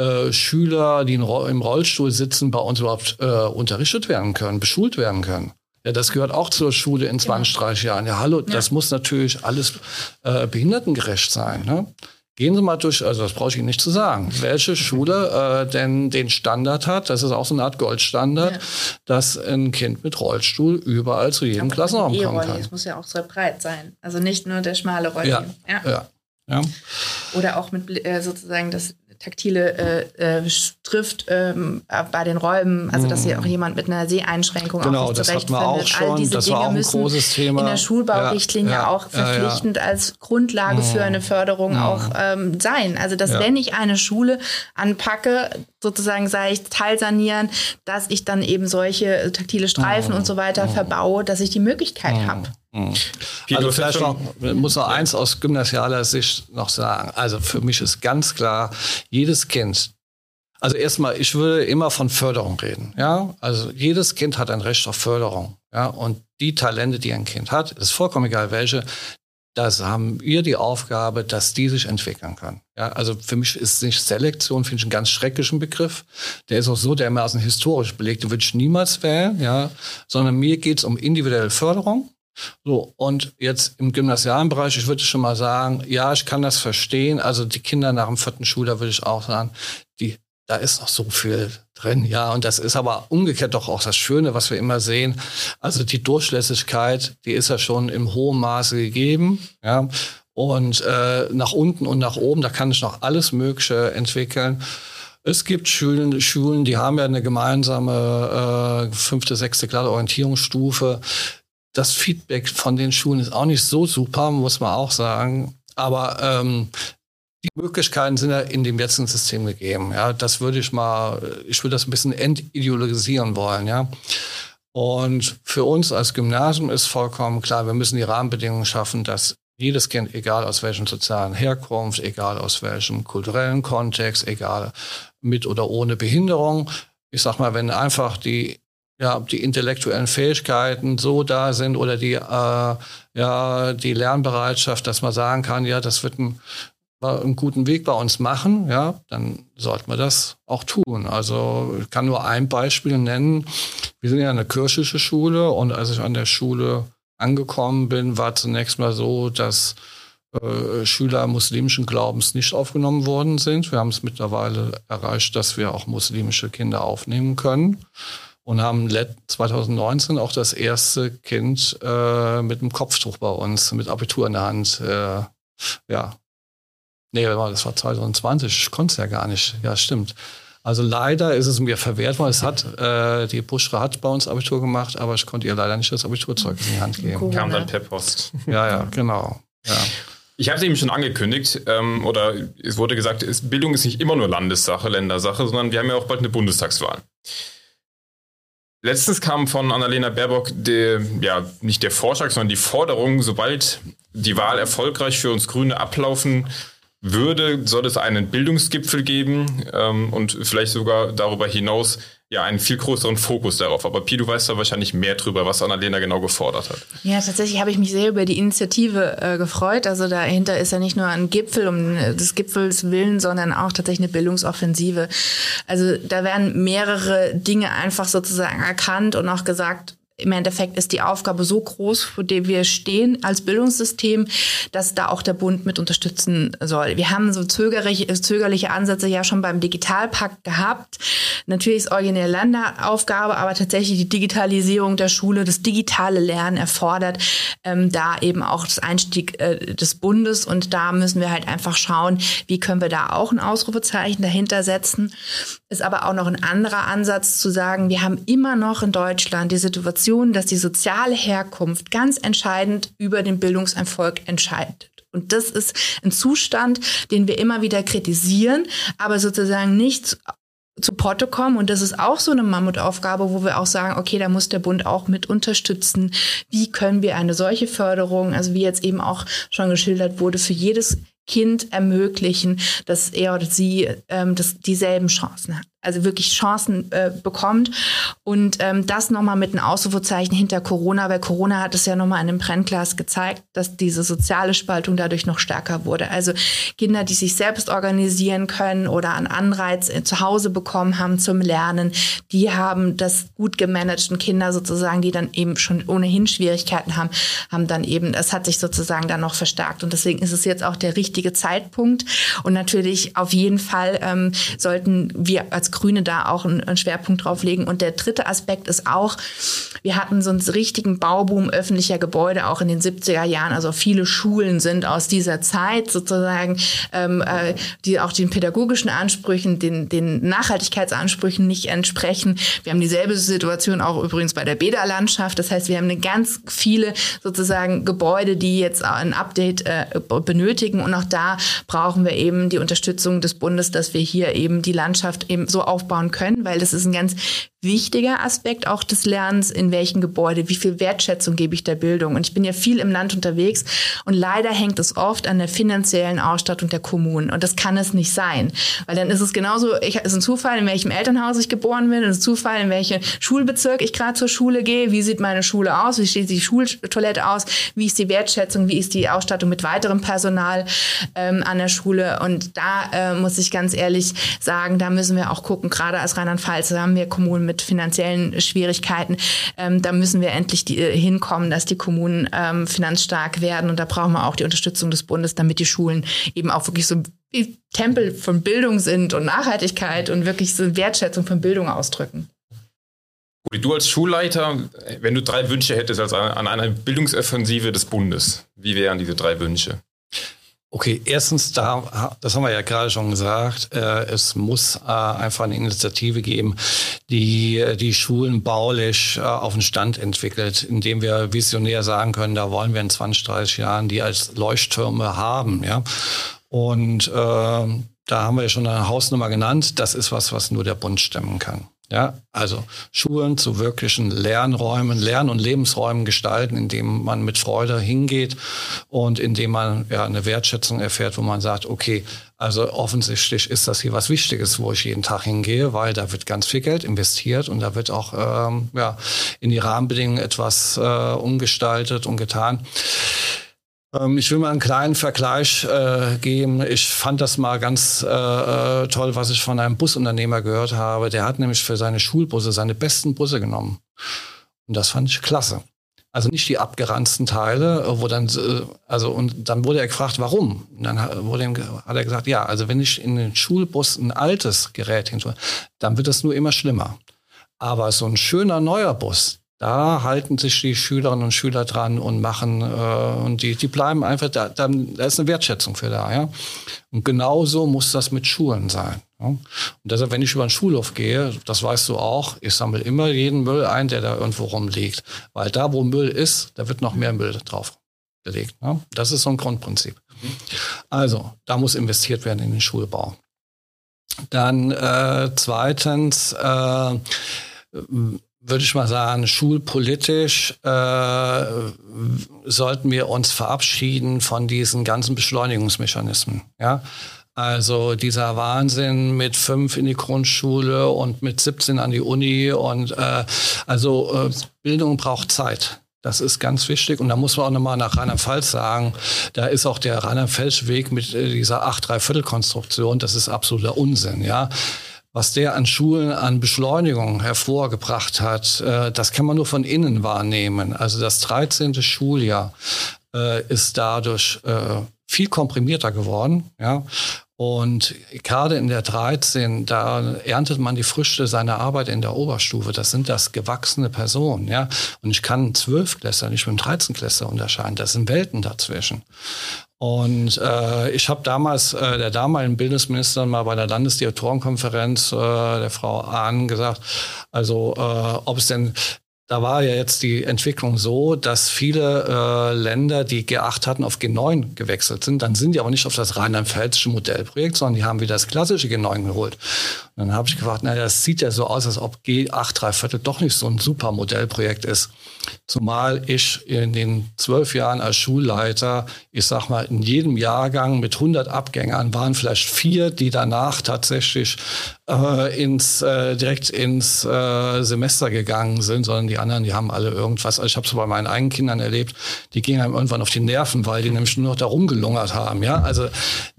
äh, Schüler, die im Rollstuhl sitzen, bei uns überhaupt äh, unterrichtet werden können, beschult werden können. Ja, das gehört auch zur Schule in 20, genau. 30 Jahren. Ja, hallo, ja. das muss natürlich alles äh, behindertengerecht sein. Ne? Gehen Sie mal durch, also das brauche ich Ihnen nicht zu sagen, welche Schule äh, denn den Standard hat, das ist auch so eine Art Goldstandard, ja. dass ein Kind mit Rollstuhl überall zu jedem Aber Klassenraum kommen kann. Es muss ja auch sehr breit sein, also nicht nur der schmale Rolli. Ja, ja. ja. ja. Oder auch mit äh, sozusagen das taktile äh, äh, trifft ähm, bei den Räumen, also dass hier auch jemand mit einer Seheinschränkung genau, auch das hatten wir auch schon. All diese das Dinge war auch ein großes Thema. in der Schulbaurichtlinie ja, ja, auch verpflichtend ja, als Grundlage für eine Förderung auch ähm, sein. Also dass wenn ich eine Schule anpacke, sozusagen sage ich teilsanieren, dass ich dann eben solche taktile Streifen und so weiter verbaue, dass ich die Möglichkeit habe. Mhm. Also vielleicht noch, muss noch eins aus gymnasialer Sicht noch sagen. Also für mich ist ganz klar, jedes Kind, also erstmal, ich würde immer von Förderung reden. Ja, also jedes Kind hat ein Recht auf Förderung. Ja, und die Talente, die ein Kind hat, ist vollkommen egal welche, das haben wir die Aufgabe, dass die sich entwickeln kann. Ja, also für mich ist nicht Selektion, finde ich einen ganz schrecklichen Begriff. Der ist auch so dermaßen historisch belegt, den würde ich niemals wählen, ja, sondern mir geht es um individuelle Förderung. So, und jetzt im gymnasialen Bereich, ich würde schon mal sagen, ja, ich kann das verstehen. Also die Kinder nach dem vierten Schuljahr würde ich auch sagen, die, da ist noch so viel drin, ja. Und das ist aber umgekehrt doch auch das Schöne, was wir immer sehen. Also die Durchlässigkeit, die ist ja schon im hohen Maße gegeben, ja. Und äh, nach unten und nach oben, da kann ich noch alles Mögliche entwickeln. Es gibt Schulen, Schulen, die haben ja eine gemeinsame äh, fünfte, sechste Klasse Orientierungsstufe das Feedback von den Schulen ist auch nicht so super, muss man auch sagen. Aber ähm, die Möglichkeiten sind ja in dem jetzigen System gegeben. Ja, das würde ich mal, ich würde das ein bisschen entideologisieren wollen. Ja, und für uns als Gymnasium ist vollkommen klar, wir müssen die Rahmenbedingungen schaffen, dass jedes Kind, egal aus welchem sozialen Herkunft, egal aus welchem kulturellen Kontext, egal mit oder ohne Behinderung, ich sag mal, wenn einfach die ja, die intellektuellen Fähigkeiten so da sind oder die, äh, ja, die Lernbereitschaft, dass man sagen kann, ja, das wird ein, einen guten Weg bei uns machen, ja, dann sollte man das auch tun. Also ich kann nur ein Beispiel nennen. Wir sind ja eine kirchliche Schule und als ich an der Schule angekommen bin, war zunächst mal so, dass äh, Schüler muslimischen Glaubens nicht aufgenommen worden sind. Wir haben es mittlerweile erreicht, dass wir auch muslimische Kinder aufnehmen können und haben 2019 auch das erste Kind äh, mit einem Kopftuch bei uns, mit Abitur in der Hand, äh, ja, Nee, das war 2020, ich konnte es ja gar nicht. Ja, stimmt. Also leider ist es mir verwehrt worden. Es hat, äh, die Buschra hat bei uns Abitur gemacht, aber ich konnte ihr leider nicht das Abiturzeugnis in die Hand geben. Cool, Kam dann per Post. Ja, ja, genau. Ja. Ich habe es eben schon angekündigt, ähm, oder es wurde gesagt, ist, Bildung ist nicht immer nur Landessache, Ländersache, sondern wir haben ja auch bald eine Bundestagswahl. Letztens kam von Annalena Baerbock der, ja, nicht der Vorschlag, sondern die Forderung, sobald die Wahl erfolgreich für uns Grüne ablaufen würde, soll es einen Bildungsgipfel geben ähm, und vielleicht sogar darüber hinaus ja einen viel größeren Fokus darauf. Aber Pi, du weißt da wahrscheinlich mehr drüber, was Annalena genau gefordert hat. Ja, tatsächlich habe ich mich sehr über die Initiative äh, gefreut. Also dahinter ist ja nicht nur ein Gipfel um äh, des Gipfels willen, sondern auch tatsächlich eine Bildungsoffensive. Also da werden mehrere Dinge einfach sozusagen erkannt und auch gesagt, im Endeffekt ist die Aufgabe so groß, vor der wir stehen als Bildungssystem, dass da auch der Bund mit unterstützen soll. Wir haben so zögerliche, zögerliche Ansätze ja schon beim Digitalpakt gehabt. Natürlich ist originäre Länderaufgabe, aber tatsächlich die Digitalisierung der Schule, das digitale Lernen erfordert ähm, da eben auch das Einstieg äh, des Bundes und da müssen wir halt einfach schauen, wie können wir da auch ein Ausrufezeichen dahinter setzen. Ist aber auch noch ein anderer Ansatz zu sagen, wir haben immer noch in Deutschland die Situation, dass die soziale Herkunft ganz entscheidend über den Bildungserfolg entscheidet. Und das ist ein Zustand, den wir immer wieder kritisieren, aber sozusagen nicht zu Porto kommen. Und das ist auch so eine Mammutaufgabe, wo wir auch sagen, okay, da muss der Bund auch mit unterstützen. Wie können wir eine solche Förderung, also wie jetzt eben auch schon geschildert wurde, für jedes Kind ermöglichen, dass er oder sie ähm, das, dieselben Chancen hat also wirklich Chancen äh, bekommt. Und ähm, das nochmal mit einem Ausrufezeichen hinter Corona, weil Corona hat es ja nochmal in einem Brennglas gezeigt, dass diese soziale Spaltung dadurch noch stärker wurde. Also Kinder, die sich selbst organisieren können oder einen Anreiz äh, zu Hause bekommen haben zum Lernen, die haben das gut gemanagten Kinder sozusagen, die dann eben schon ohnehin Schwierigkeiten haben, haben dann eben, das hat sich sozusagen dann noch verstärkt. Und deswegen ist es jetzt auch der richtige Zeitpunkt. Und natürlich auf jeden Fall ähm, sollten wir als Grüne da auch einen, einen Schwerpunkt drauf legen. Und der dritte Aspekt ist auch, wir hatten so einen richtigen Bauboom öffentlicher Gebäude auch in den 70er Jahren. Also viele Schulen sind aus dieser Zeit sozusagen, ähm, äh, die auch den pädagogischen Ansprüchen, den, den Nachhaltigkeitsansprüchen nicht entsprechen. Wir haben dieselbe Situation auch übrigens bei der Bäderlandschaft. Das heißt, wir haben eine ganz viele sozusagen Gebäude, die jetzt ein Update äh, benötigen. Und auch da brauchen wir eben die Unterstützung des Bundes, dass wir hier eben die Landschaft eben so aufbauen können, weil das ist ein ganz wichtiger Aspekt auch des Lernens, in welchen Gebäude, wie viel Wertschätzung gebe ich der Bildung. Und ich bin ja viel im Land unterwegs und leider hängt es oft an der finanziellen Ausstattung der Kommunen. Und das kann es nicht sein, weil dann ist es genauso, ich, ist ein Zufall, in welchem Elternhaus ich geboren bin, ist ein Zufall, in welchem Schulbezirk ich gerade zur Schule gehe, wie sieht meine Schule aus, wie steht die Schultoilette aus, wie ist die Wertschätzung, wie ist die Ausstattung mit weiterem Personal ähm, an der Schule. Und da äh, muss ich ganz ehrlich sagen, da müssen wir auch gucken, gerade als Rheinland-Pfalz haben wir Kommunen mit finanziellen Schwierigkeiten. Ähm, da müssen wir endlich die, äh, hinkommen, dass die Kommunen ähm, finanzstark werden. Und da brauchen wir auch die Unterstützung des Bundes, damit die Schulen eben auch wirklich so wie Tempel von Bildung sind und Nachhaltigkeit und wirklich so Wertschätzung von Bildung ausdrücken. Du als Schulleiter, wenn du drei Wünsche hättest als an einer Bildungsoffensive des Bundes, wie wären diese drei Wünsche? Okay, erstens, da, das haben wir ja gerade schon gesagt, äh, es muss äh, einfach eine Initiative geben, die äh, die Schulen baulich äh, auf den Stand entwickelt, indem wir visionär sagen können, da wollen wir in 20, 30 Jahren die als Leuchttürme haben, ja. Und äh, da haben wir ja schon eine Hausnummer genannt. Das ist was, was nur der Bund stemmen kann. Ja, also Schulen zu wirklichen Lernräumen, Lern- und Lebensräumen gestalten, indem man mit Freude hingeht und indem man ja eine Wertschätzung erfährt, wo man sagt, okay, also offensichtlich ist das hier was Wichtiges, wo ich jeden Tag hingehe, weil da wird ganz viel Geld investiert und da wird auch ähm, ja, in die Rahmenbedingungen etwas äh, umgestaltet und getan. Ähm, ich will mal einen kleinen Vergleich äh, geben. Ich fand das mal ganz äh, äh, toll, was ich von einem Busunternehmer gehört habe. Der hat nämlich für seine Schulbusse seine besten Busse genommen. Und das fand ich klasse. Also nicht die abgeranzten Teile, wo dann, äh, also, und dann wurde er gefragt, warum? Und dann wurde ihm, hat er gesagt, ja, also wenn ich in den Schulbus ein altes Gerät hinstelle, dann wird es nur immer schlimmer. Aber so ein schöner neuer Bus, da halten sich die Schülerinnen und Schüler dran und machen, äh, und die, die bleiben einfach, da, da, da ist eine Wertschätzung für da. Ja? Und genauso muss das mit Schulen sein. Ja? Und deshalb, wenn ich über den Schulhof gehe, das weißt du auch, ich sammle immer jeden Müll ein, der da irgendwo rumliegt. Weil da, wo Müll ist, da wird noch mehr Müll drauf gelegt. Ja? Das ist so ein Grundprinzip. Also, da muss investiert werden in den Schulbau. Dann äh, zweitens, äh, würde ich mal sagen, schulpolitisch äh, sollten wir uns verabschieden von diesen ganzen Beschleunigungsmechanismen. Ja? Also dieser Wahnsinn mit fünf in die Grundschule und mit 17 an die Uni und äh, also äh, Bildung braucht Zeit. Das ist ganz wichtig. Und da muss man auch nochmal nach Rheinland-Pfalz sagen, da ist auch der Rheinland-Pfalz-Weg mit äh, dieser 8-3-Viertel-Konstruktion, das ist absoluter Unsinn, ja was der an Schulen an Beschleunigung hervorgebracht hat, äh, das kann man nur von innen wahrnehmen. Also das 13. Schuljahr äh, ist dadurch äh, viel komprimierter geworden. Ja? Und gerade in der 13, da erntet man die Früchte seiner Arbeit in der Oberstufe. Das sind das gewachsene Personen, ja. Und ich kann einen Zwölfklässler nicht mit einem 13-Klässler unterscheiden. Das sind Welten dazwischen. Und äh, ich habe damals äh, der damaligen Bildungsministerin mal bei der Landesdirektorenkonferenz, äh, der Frau Ahn, gesagt, also äh, ob es denn da war ja jetzt die Entwicklung so, dass viele äh, Länder, die G8 hatten, auf G9 gewechselt sind. Dann sind die aber nicht auf das rheinland-pfälzische Modellprojekt, sondern die haben wieder das klassische G9 geholt. Und dann habe ich gefragt, naja, das sieht ja so aus, als ob G8 drei Viertel doch nicht so ein super Modellprojekt ist. Zumal ich in den zwölf Jahren als Schulleiter, ich sag mal, in jedem Jahrgang mit 100 Abgängern waren vielleicht vier, die danach tatsächlich äh, ins, äh, direkt ins äh, Semester gegangen sind, sondern die anderen, die haben alle irgendwas. Also ich habe es bei meinen eigenen Kindern erlebt, die gingen einem irgendwann auf die Nerven, weil die nämlich nur noch da rumgelungert haben. Ja, also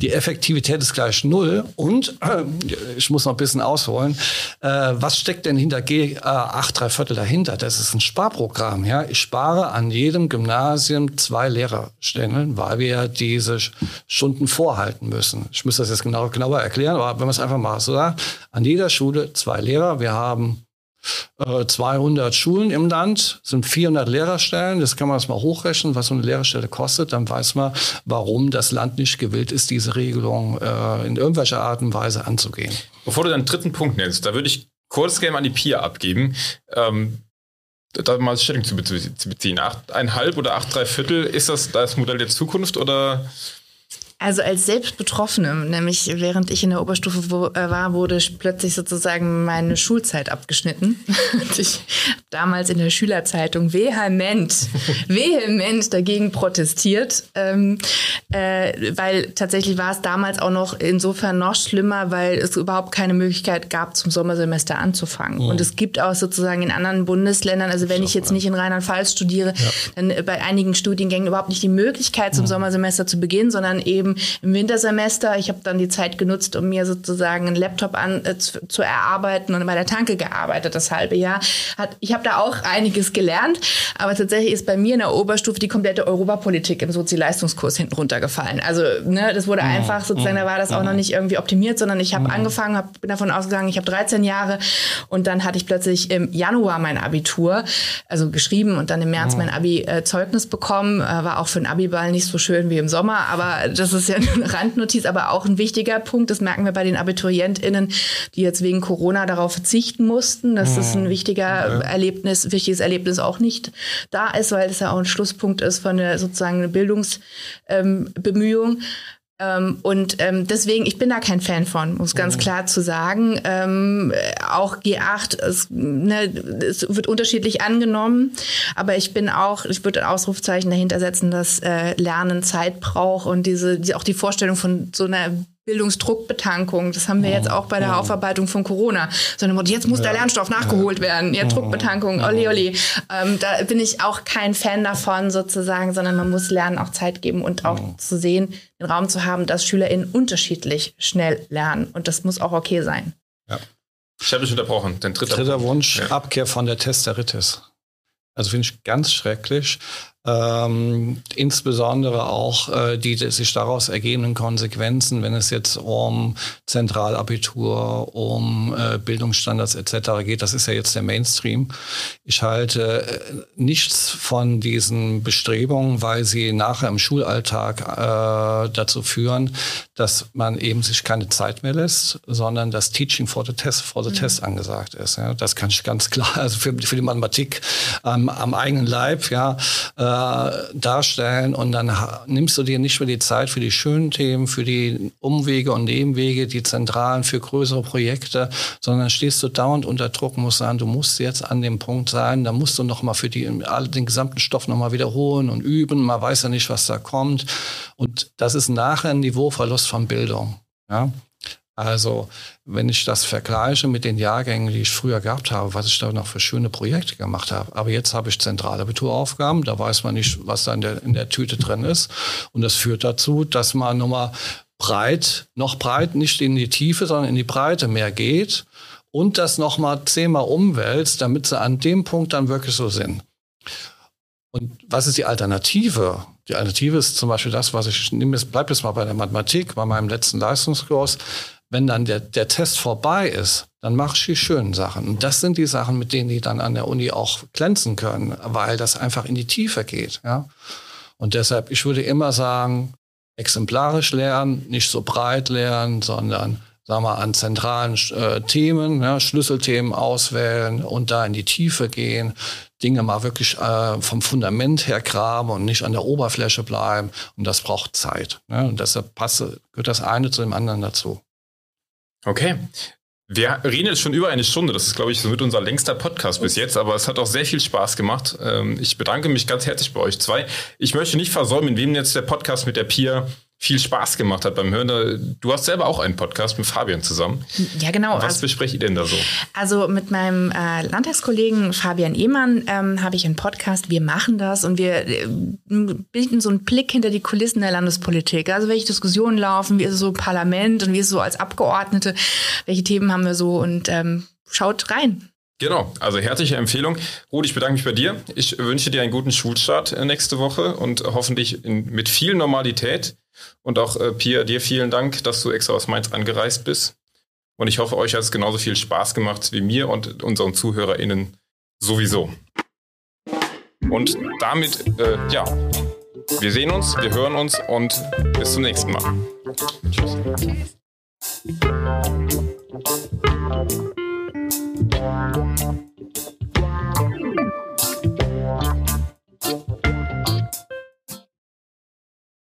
die Effektivität ist gleich null. Und äh, ich muss noch ein bisschen ausholen. Äh, was steckt denn hinter G8 äh, drei Viertel dahinter? Das ist ein Sparprogramm. Ja, ich spare an jedem Gymnasium zwei Lehrerstellen, weil wir ja diese Stunden vorhalten müssen. Ich muss das jetzt genau, genauer erklären, aber wenn man es einfach mal so sagt, an jeder Schule zwei Lehrer. Wir haben äh, 200 Schulen im Land, sind 400 Lehrerstellen. Das kann man jetzt mal hochrechnen, was so eine Lehrerstelle kostet. Dann weiß man, warum das Land nicht gewillt ist, diese Regelung äh, in irgendwelcher Art und Weise anzugehen. Bevor du deinen dritten Punkt nennst, da würde ich kurz gerne an die PIA abgeben. Ähm, da mal Stellung zu beziehen. Achteinhalb oder acht, drei Viertel, ist das das Modell der Zukunft oder also als Selbstbetroffene, nämlich während ich in der Oberstufe wo, äh, war, wurde plötzlich sozusagen meine Schulzeit abgeschnitten. Und ich habe damals in der Schülerzeitung vehement, vehement dagegen protestiert, ähm, äh, weil tatsächlich war es damals auch noch insofern noch schlimmer, weil es überhaupt keine Möglichkeit gab, zum Sommersemester anzufangen. Mhm. Und es gibt auch sozusagen in anderen Bundesländern, also wenn ich jetzt nicht in Rheinland-Pfalz studiere, ja. dann bei einigen Studiengängen überhaupt nicht die Möglichkeit, zum mhm. Sommersemester zu beginnen, sondern eben im Wintersemester. Ich habe dann die Zeit genutzt, um mir sozusagen einen Laptop an, äh, zu, zu, erarbeiten und bei der Tanke gearbeitet, das halbe Jahr. Hat, ich habe da auch einiges gelernt, aber tatsächlich ist bei mir in der Oberstufe die komplette Europapolitik im Sozialleistungskurs hinten runtergefallen. Also ne, das wurde mhm. einfach sozusagen, da war das auch noch mhm. nicht irgendwie optimiert, sondern ich habe mhm. angefangen, hab, bin davon ausgegangen, ich habe 13 Jahre und dann hatte ich plötzlich im Januar mein Abitur, also geschrieben und dann im März mein Abi-Zeugnis bekommen. Äh, war auch für den Abiball nicht so schön wie im Sommer, aber das ist ist ja eine Randnotiz, aber auch ein wichtiger Punkt. Das merken wir bei den AbiturientInnen, die jetzt wegen Corona darauf verzichten mussten, dass das ein wichtiger ja. Erlebnis, wichtiges Erlebnis auch nicht da ist, weil das ja auch ein Schlusspunkt ist von der sozusagen Bildungsbemühung. Ähm, und ähm, deswegen, ich bin da kein Fan von, muss ganz mhm. klar zu sagen. Ähm, auch G8, es, ne, es wird unterschiedlich angenommen, aber ich bin auch, ich würde ein Ausrufzeichen dahinter setzen, dass äh, Lernen Zeit braucht und diese, die, auch die Vorstellung von so einer Bildungsdruckbetankung. Das haben wir jetzt auch bei der Aufarbeitung von Corona. Sondern jetzt muss der Lernstoff nachgeholt werden. Ja, Druckbetankung, olli olli. Ähm, da bin ich auch kein Fan davon sozusagen, sondern man muss Lernen auch Zeit geben und auch zu sehen, den Raum zu haben, dass SchülerInnen unterschiedlich schnell lernen. Und das muss auch okay sein. Ja. Ich habe dich unterbrochen. Dein dritter, dritter Wunsch, ja. Abkehr von der Testeritis. Also finde ich ganz schrecklich. Ähm, insbesondere auch äh, die, die sich daraus ergebenden Konsequenzen, wenn es jetzt um Zentralabitur, um äh, Bildungsstandards etc. geht. Das ist ja jetzt der Mainstream. Ich halte äh, nichts von diesen Bestrebungen, weil sie nachher im Schulalltag äh, dazu führen, dass man eben sich keine Zeit mehr lässt, sondern das Teaching for the Test, for the mhm. Test angesagt ist. Ja. Das kann ich ganz klar, also für, für die Mathematik ähm, am eigenen Leib, ja, äh, darstellen und dann nimmst du dir nicht mehr die Zeit für die schönen Themen, für die Umwege und Nebenwege, die zentralen für größere Projekte, sondern stehst du dauernd unter Druck, musst sagen, du musst jetzt an dem Punkt sein, da musst du noch mal für die, den gesamten Stoff noch mal wiederholen und üben, man weiß ja nicht, was da kommt und das ist nachher ein Niveauverlust von Bildung. Ja? Also, wenn ich das vergleiche mit den Jahrgängen, die ich früher gehabt habe, was ich da noch für schöne Projekte gemacht habe. Aber jetzt habe ich zentrale Abituraufgaben, da weiß man nicht, was da in der, in der Tüte drin ist. Und das führt dazu, dass man nochmal breit, noch breit, nicht in die Tiefe, sondern in die Breite mehr geht und das nochmal zehnmal umwälzt, damit sie an dem Punkt dann wirklich so sind. Und was ist die Alternative? Die Alternative ist zum Beispiel das, was ich nehme, jetzt bleibe jetzt mal bei der Mathematik, bei meinem letzten Leistungskurs wenn dann der, der Test vorbei ist, dann mache ich die schönen Sachen. Und das sind die Sachen, mit denen die dann an der Uni auch glänzen können, weil das einfach in die Tiefe geht. Ja? Und deshalb, ich würde immer sagen, exemplarisch lernen, nicht so breit lernen, sondern sagen wir, an zentralen äh, Themen, ja, Schlüsselthemen auswählen und da in die Tiefe gehen, Dinge mal wirklich äh, vom Fundament her graben und nicht an der Oberfläche bleiben. Und das braucht Zeit. Ne? Und deshalb passe, gehört das eine zu dem anderen dazu. Okay. Wir reden jetzt schon über eine Stunde. Das ist, glaube ich, somit unser längster Podcast bis jetzt. Aber es hat auch sehr viel Spaß gemacht. Ähm, ich bedanke mich ganz herzlich bei euch zwei. Ich möchte nicht versäumen, wem jetzt der Podcast mit der Pia viel Spaß gemacht hat beim Hören. Du hast selber auch einen Podcast mit Fabian zusammen. Ja, genau. Was also, besprecht ihr denn da so? Also mit meinem äh, Landtagskollegen Fabian Ehmann ähm, habe ich einen Podcast. Wir machen das und wir äh, bilden so einen Blick hinter die Kulissen der Landespolitik. Also welche Diskussionen laufen, wie ist es so im Parlament und wie ist es so als Abgeordnete, welche Themen haben wir so und ähm, schaut rein. Genau, also herzliche Empfehlung. Rudi, ich bedanke mich bei dir. Ich wünsche dir einen guten Schulstart äh, nächste Woche und hoffentlich in, mit viel Normalität. Und auch äh, Pia, dir vielen Dank, dass du extra aus Mainz angereist bist. Und ich hoffe, euch hat es genauso viel Spaß gemacht wie mir und unseren ZuhörerInnen sowieso. Und damit, äh, ja, wir sehen uns, wir hören uns und bis zum nächsten Mal. Tschüss. Tschüss. Thank you.